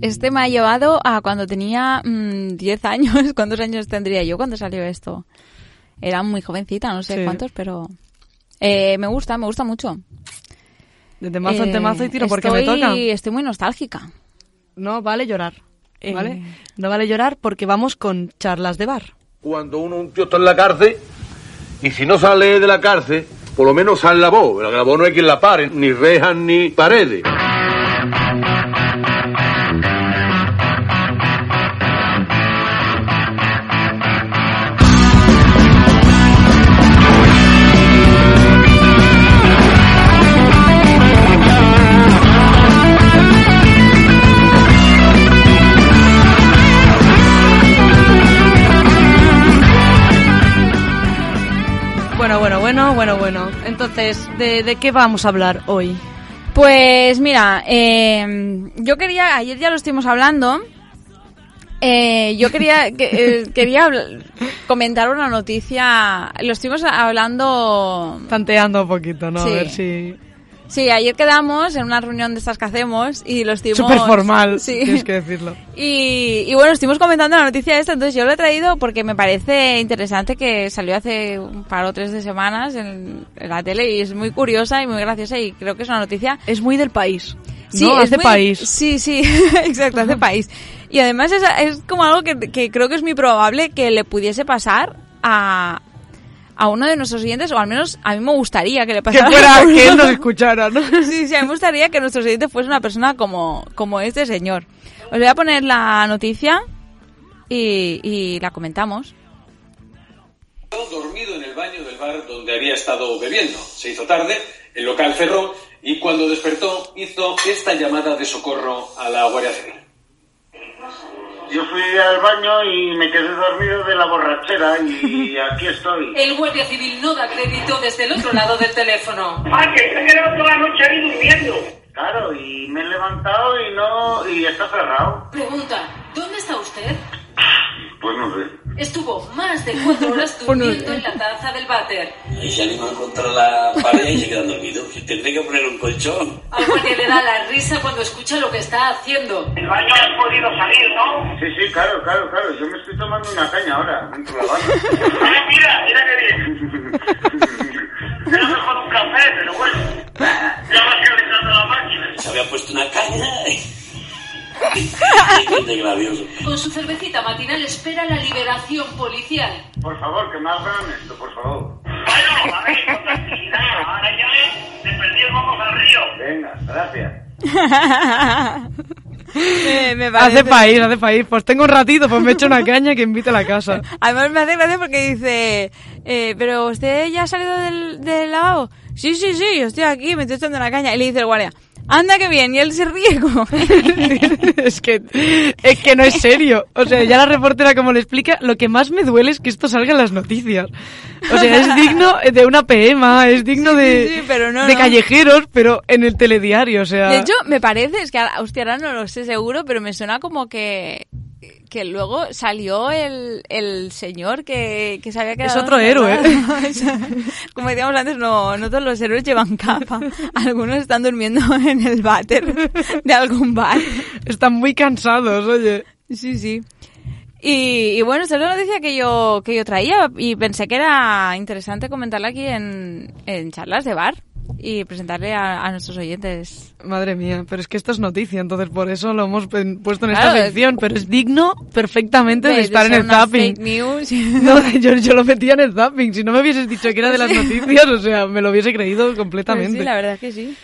Pues este me ha llevado a cuando tenía mm, 10 años. ¿Cuántos años tendría yo cuando salió esto? Era muy jovencita, no sé Sí. cuántos, pero eh, me gusta, me gusta mucho. De temazo en Eh, temazo y tiro porque me toca. Estoy muy nostálgica. No vale llorar, Eh. ¿vale? No vale llorar porque vamos con charlas de bar. Cuando uno, un tío está en la cárcel y si no sale de la cárcel, por lo menos sale la voz. La voz no hay quien la pare, ni rejas ni paredes. Bueno, bueno, bueno. Entonces, ¿de, de qué vamos a hablar hoy? Pues mira, eh, yo quería, ayer ya lo estuvimos hablando, eh, yo quería que- eh, quería comentar una noticia, lo estuvimos hablando... Tanteando un poquito, ¿no? Sí. A ver si... Sí, ayer quedamos en una reunión de estas que hacemos y lo estuvimos... Súper formal, Sí. tienes que decirlo. Y, y bueno, estuvimos comentando la noticia esta, entonces yo lo he traído porque me parece interesante que salió hace un par o tres de semanas en, en la tele y es muy curiosa y muy graciosa y creo que es una noticia... Es muy del país. Sí, ¿no? es Hace muy- país. Sí, sí, exacto, hace país. Y además es, es como algo que, que creo que es muy probable que le pudiese pasar a, a uno de nuestros oyentes, o al menos a mí me gustaría que le Que pasara. fuera, a uno. que él nos escuchara, ¿no? Sí, sí, a mí me gustaría que nuestro oyente fuese una persona como, como este señor. Os voy a poner la noticia y, y la comentamos. dormido en el baño del bar donde había estado bebiendo. Se hizo tarde, el local cerró y cuando despertó hizo esta llamada de socorro a la Guardia Civil. Yo fui al baño y me quedé dormido de la borrachera y aquí estoy. El guardia civil no da crédito desde el otro lado del teléfono. ¡Ah, que se ha quedado toda la noche ahí durmiendo! Claro, y me he levantado y no... y está cerrado. Pregunta, ¿dónde está usted? Pues no sé. Estuvo más de cuatro horas durmiendo en la taza del váter. Y se animan contra la pared y se quedan dormidos. Tendré que poner un colchón. Al guardia le da la risa cuando escucha lo que está haciendo. El baño has podido salir, ¿no? Sí, sí, claro, claro, claro. Yo me estoy tomando una caña ahora, dentro de la baña. ¡Ah, mira! ¡Mira qué bien! Era mejor un café, pero bueno. Ya vas calentando la máquina. Se había puesto una caña. Qué gracioso. Con su cervecita matinal espera la liberación policial. Por favor, que me hagan esto, por favor. Bueno, a ver, con tranquilidad. Ahora ya me perdí el vamos al río. Venga, gracias. Eh, me parece- Hace país, hace país. Pues tengo un ratito, pues me echo una caña que invite a la casa. Además me hace gracia porque dice, eh, pero usted ya ha salido del, del lavabo. Sí, sí, sí, yo estoy aquí, me estoy echando la caña. Y le dice el guardia, anda que bien, y él se ríe como... es que es que no es serio. O sea, ya la reportera como le explica, lo que más me duele es que esto salga en las noticias. O sea, es digno de una PM, es digno de, sí, pero no, de no. callejeros, pero en el telediario, o sea... De hecho, me parece, es que hostia, ahora no lo sé seguro, pero me suena como que que luego salió el, el señor que, que se había quedado... Es otro héroe. Como decíamos antes, no, no todos los héroes llevan capa. Algunos están durmiendo en el váter de algún bar. Están muy cansados, oye. Sí, sí. Y, y bueno, esta es la noticia que yo, que yo traía y pensé que era interesante comentarla aquí en, en charlas de bar y presentarle a, a nuestros oyentes. Madre mía, pero es que esto es noticia, entonces por eso lo hemos puesto en Claro, esta es- sección, pero es digno perfectamente de, estar en el zapping. fake news. No, yo, yo lo metía en el zapping, si no me hubieses dicho que era de las noticias, o sea, me lo hubiese creído completamente. Pues sí, la verdad es que sí.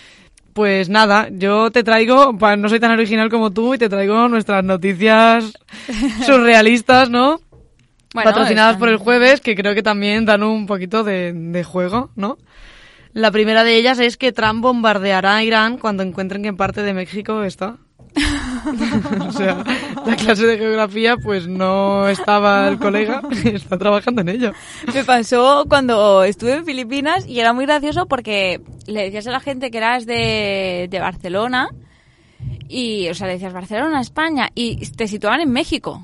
Pues nada, yo te traigo, no soy tan original como tú, y te traigo nuestras noticias surrealistas, ¿no? Bueno, patrocinadas por el jueves, que creo que también dan un poquito de, de juego, ¿no? La primera de ellas es que Trump bombardeará a Irán cuando encuentren que en parte de México está. o sea, la clase de geografía, pues no estaba el colega, está trabajando en ello. Me pasó cuando estuve en Filipinas y era muy gracioso porque le decías a la gente que eras de, de Barcelona y, o sea, le decías Barcelona, España y te situaban en México.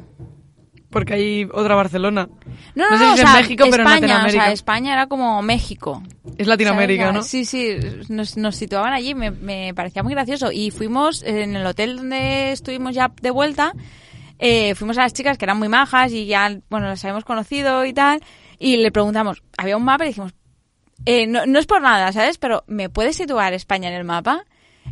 Porque hay otra Barcelona. No, no, sé no, si o es sea, en México, pero en España, o Latinoamérica. sea, España era como México. Es Latinoamérica, ¿Sabes? ¿no? Sí, sí, nos, nos situaban allí, me, me parecía muy gracioso. Y fuimos, en el hotel donde estuvimos ya de vuelta, eh, fuimos a las chicas que eran muy majas y ya, bueno, las habíamos conocido y tal, y le preguntamos, había un mapa y dijimos, eh, no, no es por nada, ¿sabes? Pero ¿me puedes situar España en el mapa?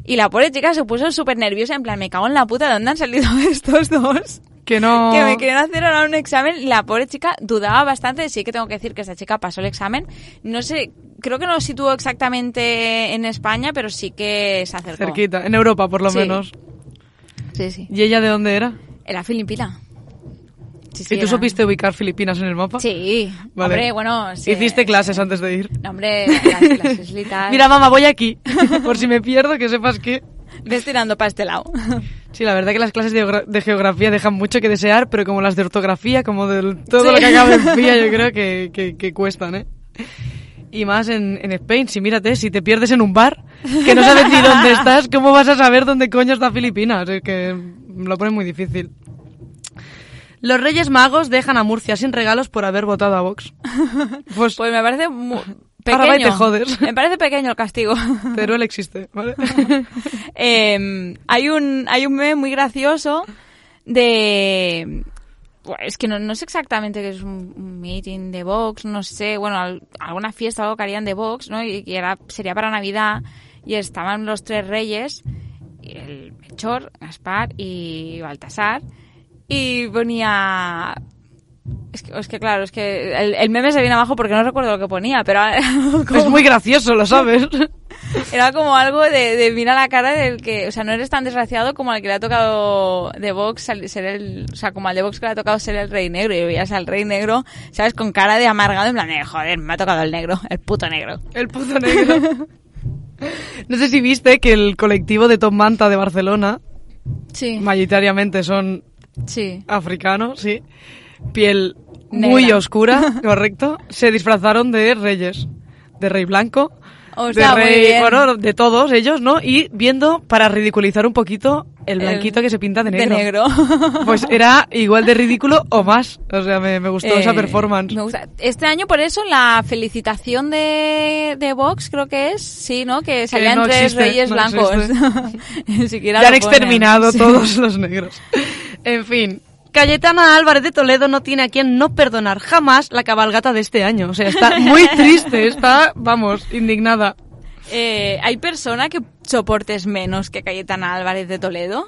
Y la pobre chica se puso súper nerviosa, en plan, me cago en la puta, ¿de dónde han salido estos dos? Que no... que me querían hacer ahora un examen la pobre chica dudaba bastante. Sí que tengo que decir que esta chica pasó el examen. No sé, creo que no lo situó exactamente en España, pero sí que se acercó. Cerquita, en Europa por lo Sí. menos. Sí, sí. ¿Y ella de dónde era? Era filipina. Sí, sí, ¿Y tú era- supiste ubicar Filipinas en el mapa? Sí. Vale. Hombre, bueno, sí. Hiciste clases antes de ir. No, hombre, las, las islitas. Mira, mamá, voy aquí. Por si me pierdo, que sepas que... Ves tirando para este lado. Sí, la verdad que las clases de, geogra- de geografía dejan mucho que desear, pero como las de ortografía, como de todo Sí. lo que acaba en fía, yo creo que, que, que cuestan, ¿eh? Y más en, en Spain, si mírate, si te pierdes en un bar, que no sabes ni dónde estás, ¿cómo vas a saber dónde coño está Filipinas? Es que lo pone muy difícil. Los Reyes Magos dejan a Murcia sin regalos por haber votado a Vox. Pues, me parece pequeño. Ahora va y te jodes. Me parece pequeño el castigo. Pero él existe, ¿vale? Eh, hay un hay un meme muy gracioso de es que no, no sé exactamente qué es un, un meeting de Vox, no sé, bueno, al- alguna fiesta o algo que harían de Vox, ¿no? Y era, sería para Navidad y estaban los tres reyes, el Melchor, Gaspar y Baltasar, y ponía... Es que, es que claro, es que el, el meme se viene abajo porque no recuerdo lo que ponía, pero... Es muy gracioso, lo sabes. Era como algo de, de mira la cara del que, o sea, no eres tan desgraciado como al que le ha tocado de Vox ser el, o sea, como al de Vox que le ha tocado ser el rey negro y veías al rey negro, sabes, con cara de amargado en plan, de, joder, me ha tocado el negro, el puto negro. El puto negro. No sé si viste que el colectivo de Top Manta de Barcelona, Sí. mayoritariamente son Sí. africanos, sí, piel muy oscura, correcto, se disfrazaron de reyes, de rey blanco, O sea, de rey, bueno, de todos ellos, ¿no? Y viendo para ridiculizar un poquito el El- blanquito que se pinta de de negro. negro. Pues era igual de ridículo o más, o sea, me, me gustó esa Eh, performance. me gusta. Este año, por eso, la felicitación de, de Vox, creo que es, sí, ¿no? Que salían no tres existe, reyes no blancos. Ni siquiera Ya han ponen. exterminado Sí. todos los negros. En fin. Cayetana Álvarez de Toledo no tiene a quien no perdonar jamás la cabalgata de este año. O sea, está muy triste, está, vamos, indignada. Eh, ¿Hay persona que soportes menos que Cayetana Álvarez de Toledo?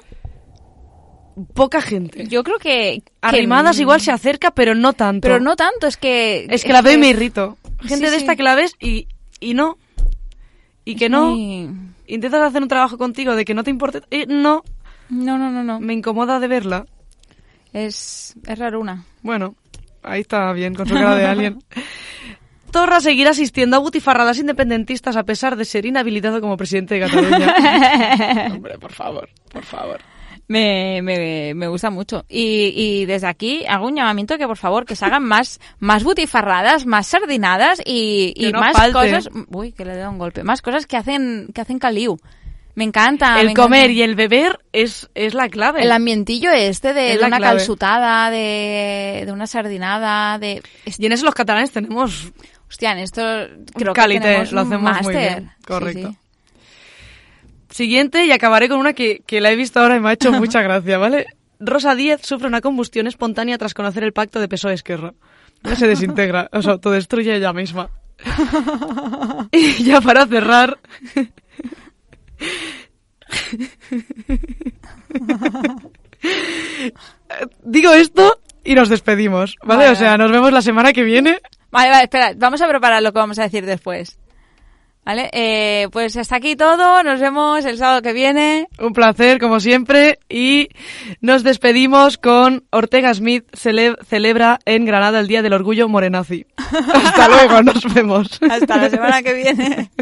Poca gente. Yo creo que... que- Arrimadas igual se acerca, pero no tanto. Pero no tanto, es que... Es que la veo y me irrito. Gente Sí, de sí. esta que la ves y, y no. Y que no. Intentas hacer un trabajo contigo de que no te importe. y no. No, no, no, no. Me incomoda de verla. Es, es raruna. Bueno, ahí está bien, con su cara de alien. Torra seguirá asistiendo a butifarradas independentistas a pesar de ser inhabilitado como presidente de Cataluña. Hombre, por favor, por favor. Me, me, me gusta mucho. Y, y desde aquí hago un llamamiento que por favor que se hagan más, más butifarradas, más sardinadas y, y no más falte. cosas. Uy, que le he dado un golpe. Más cosas que hacen, que hacen caliu. Me encanta. el me comer encanta. y el beber es, es la clave. El ambientillo este de, Es de una clave. calzutada, de, de una sardinada, de... Y en eso los catalanes tenemos Hostia, en esto creo calité, que tenemos lo hacemos muy máster. bien. Sí, Correcto. sí. Siguiente, y acabaré con una que, que la he visto ahora y me ha hecho mucha gracia, ¿vale? Rosa Díez sufre una combustión espontánea tras conocer el pacto de PSOE-Esquerra. No se desintegra, o sea, autodestruye ella misma. y ya para cerrar... Digo esto y nos despedimos, ¿vale? Vale, o sea, vale. nos vemos la semana que viene. Vale, vale, espera, vamos a preparar lo que vamos a decir después. ¿Vale? Eh, pues hasta aquí todo. Nos vemos el sábado que viene. Un placer, como siempre. Y nos despedimos con Ortega Smith cele- celebra en Granada el Día del Orgullo Morenazi. Hasta luego, nos vemos. Hasta la semana que viene.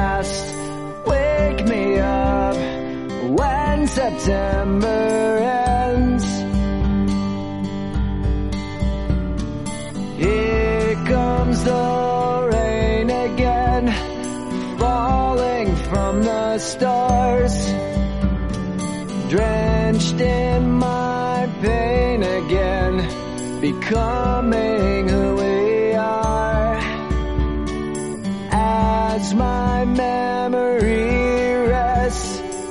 September ends. Here comes the rain again, falling from the stars, drenched in my pain again, becoming who we are. As my memory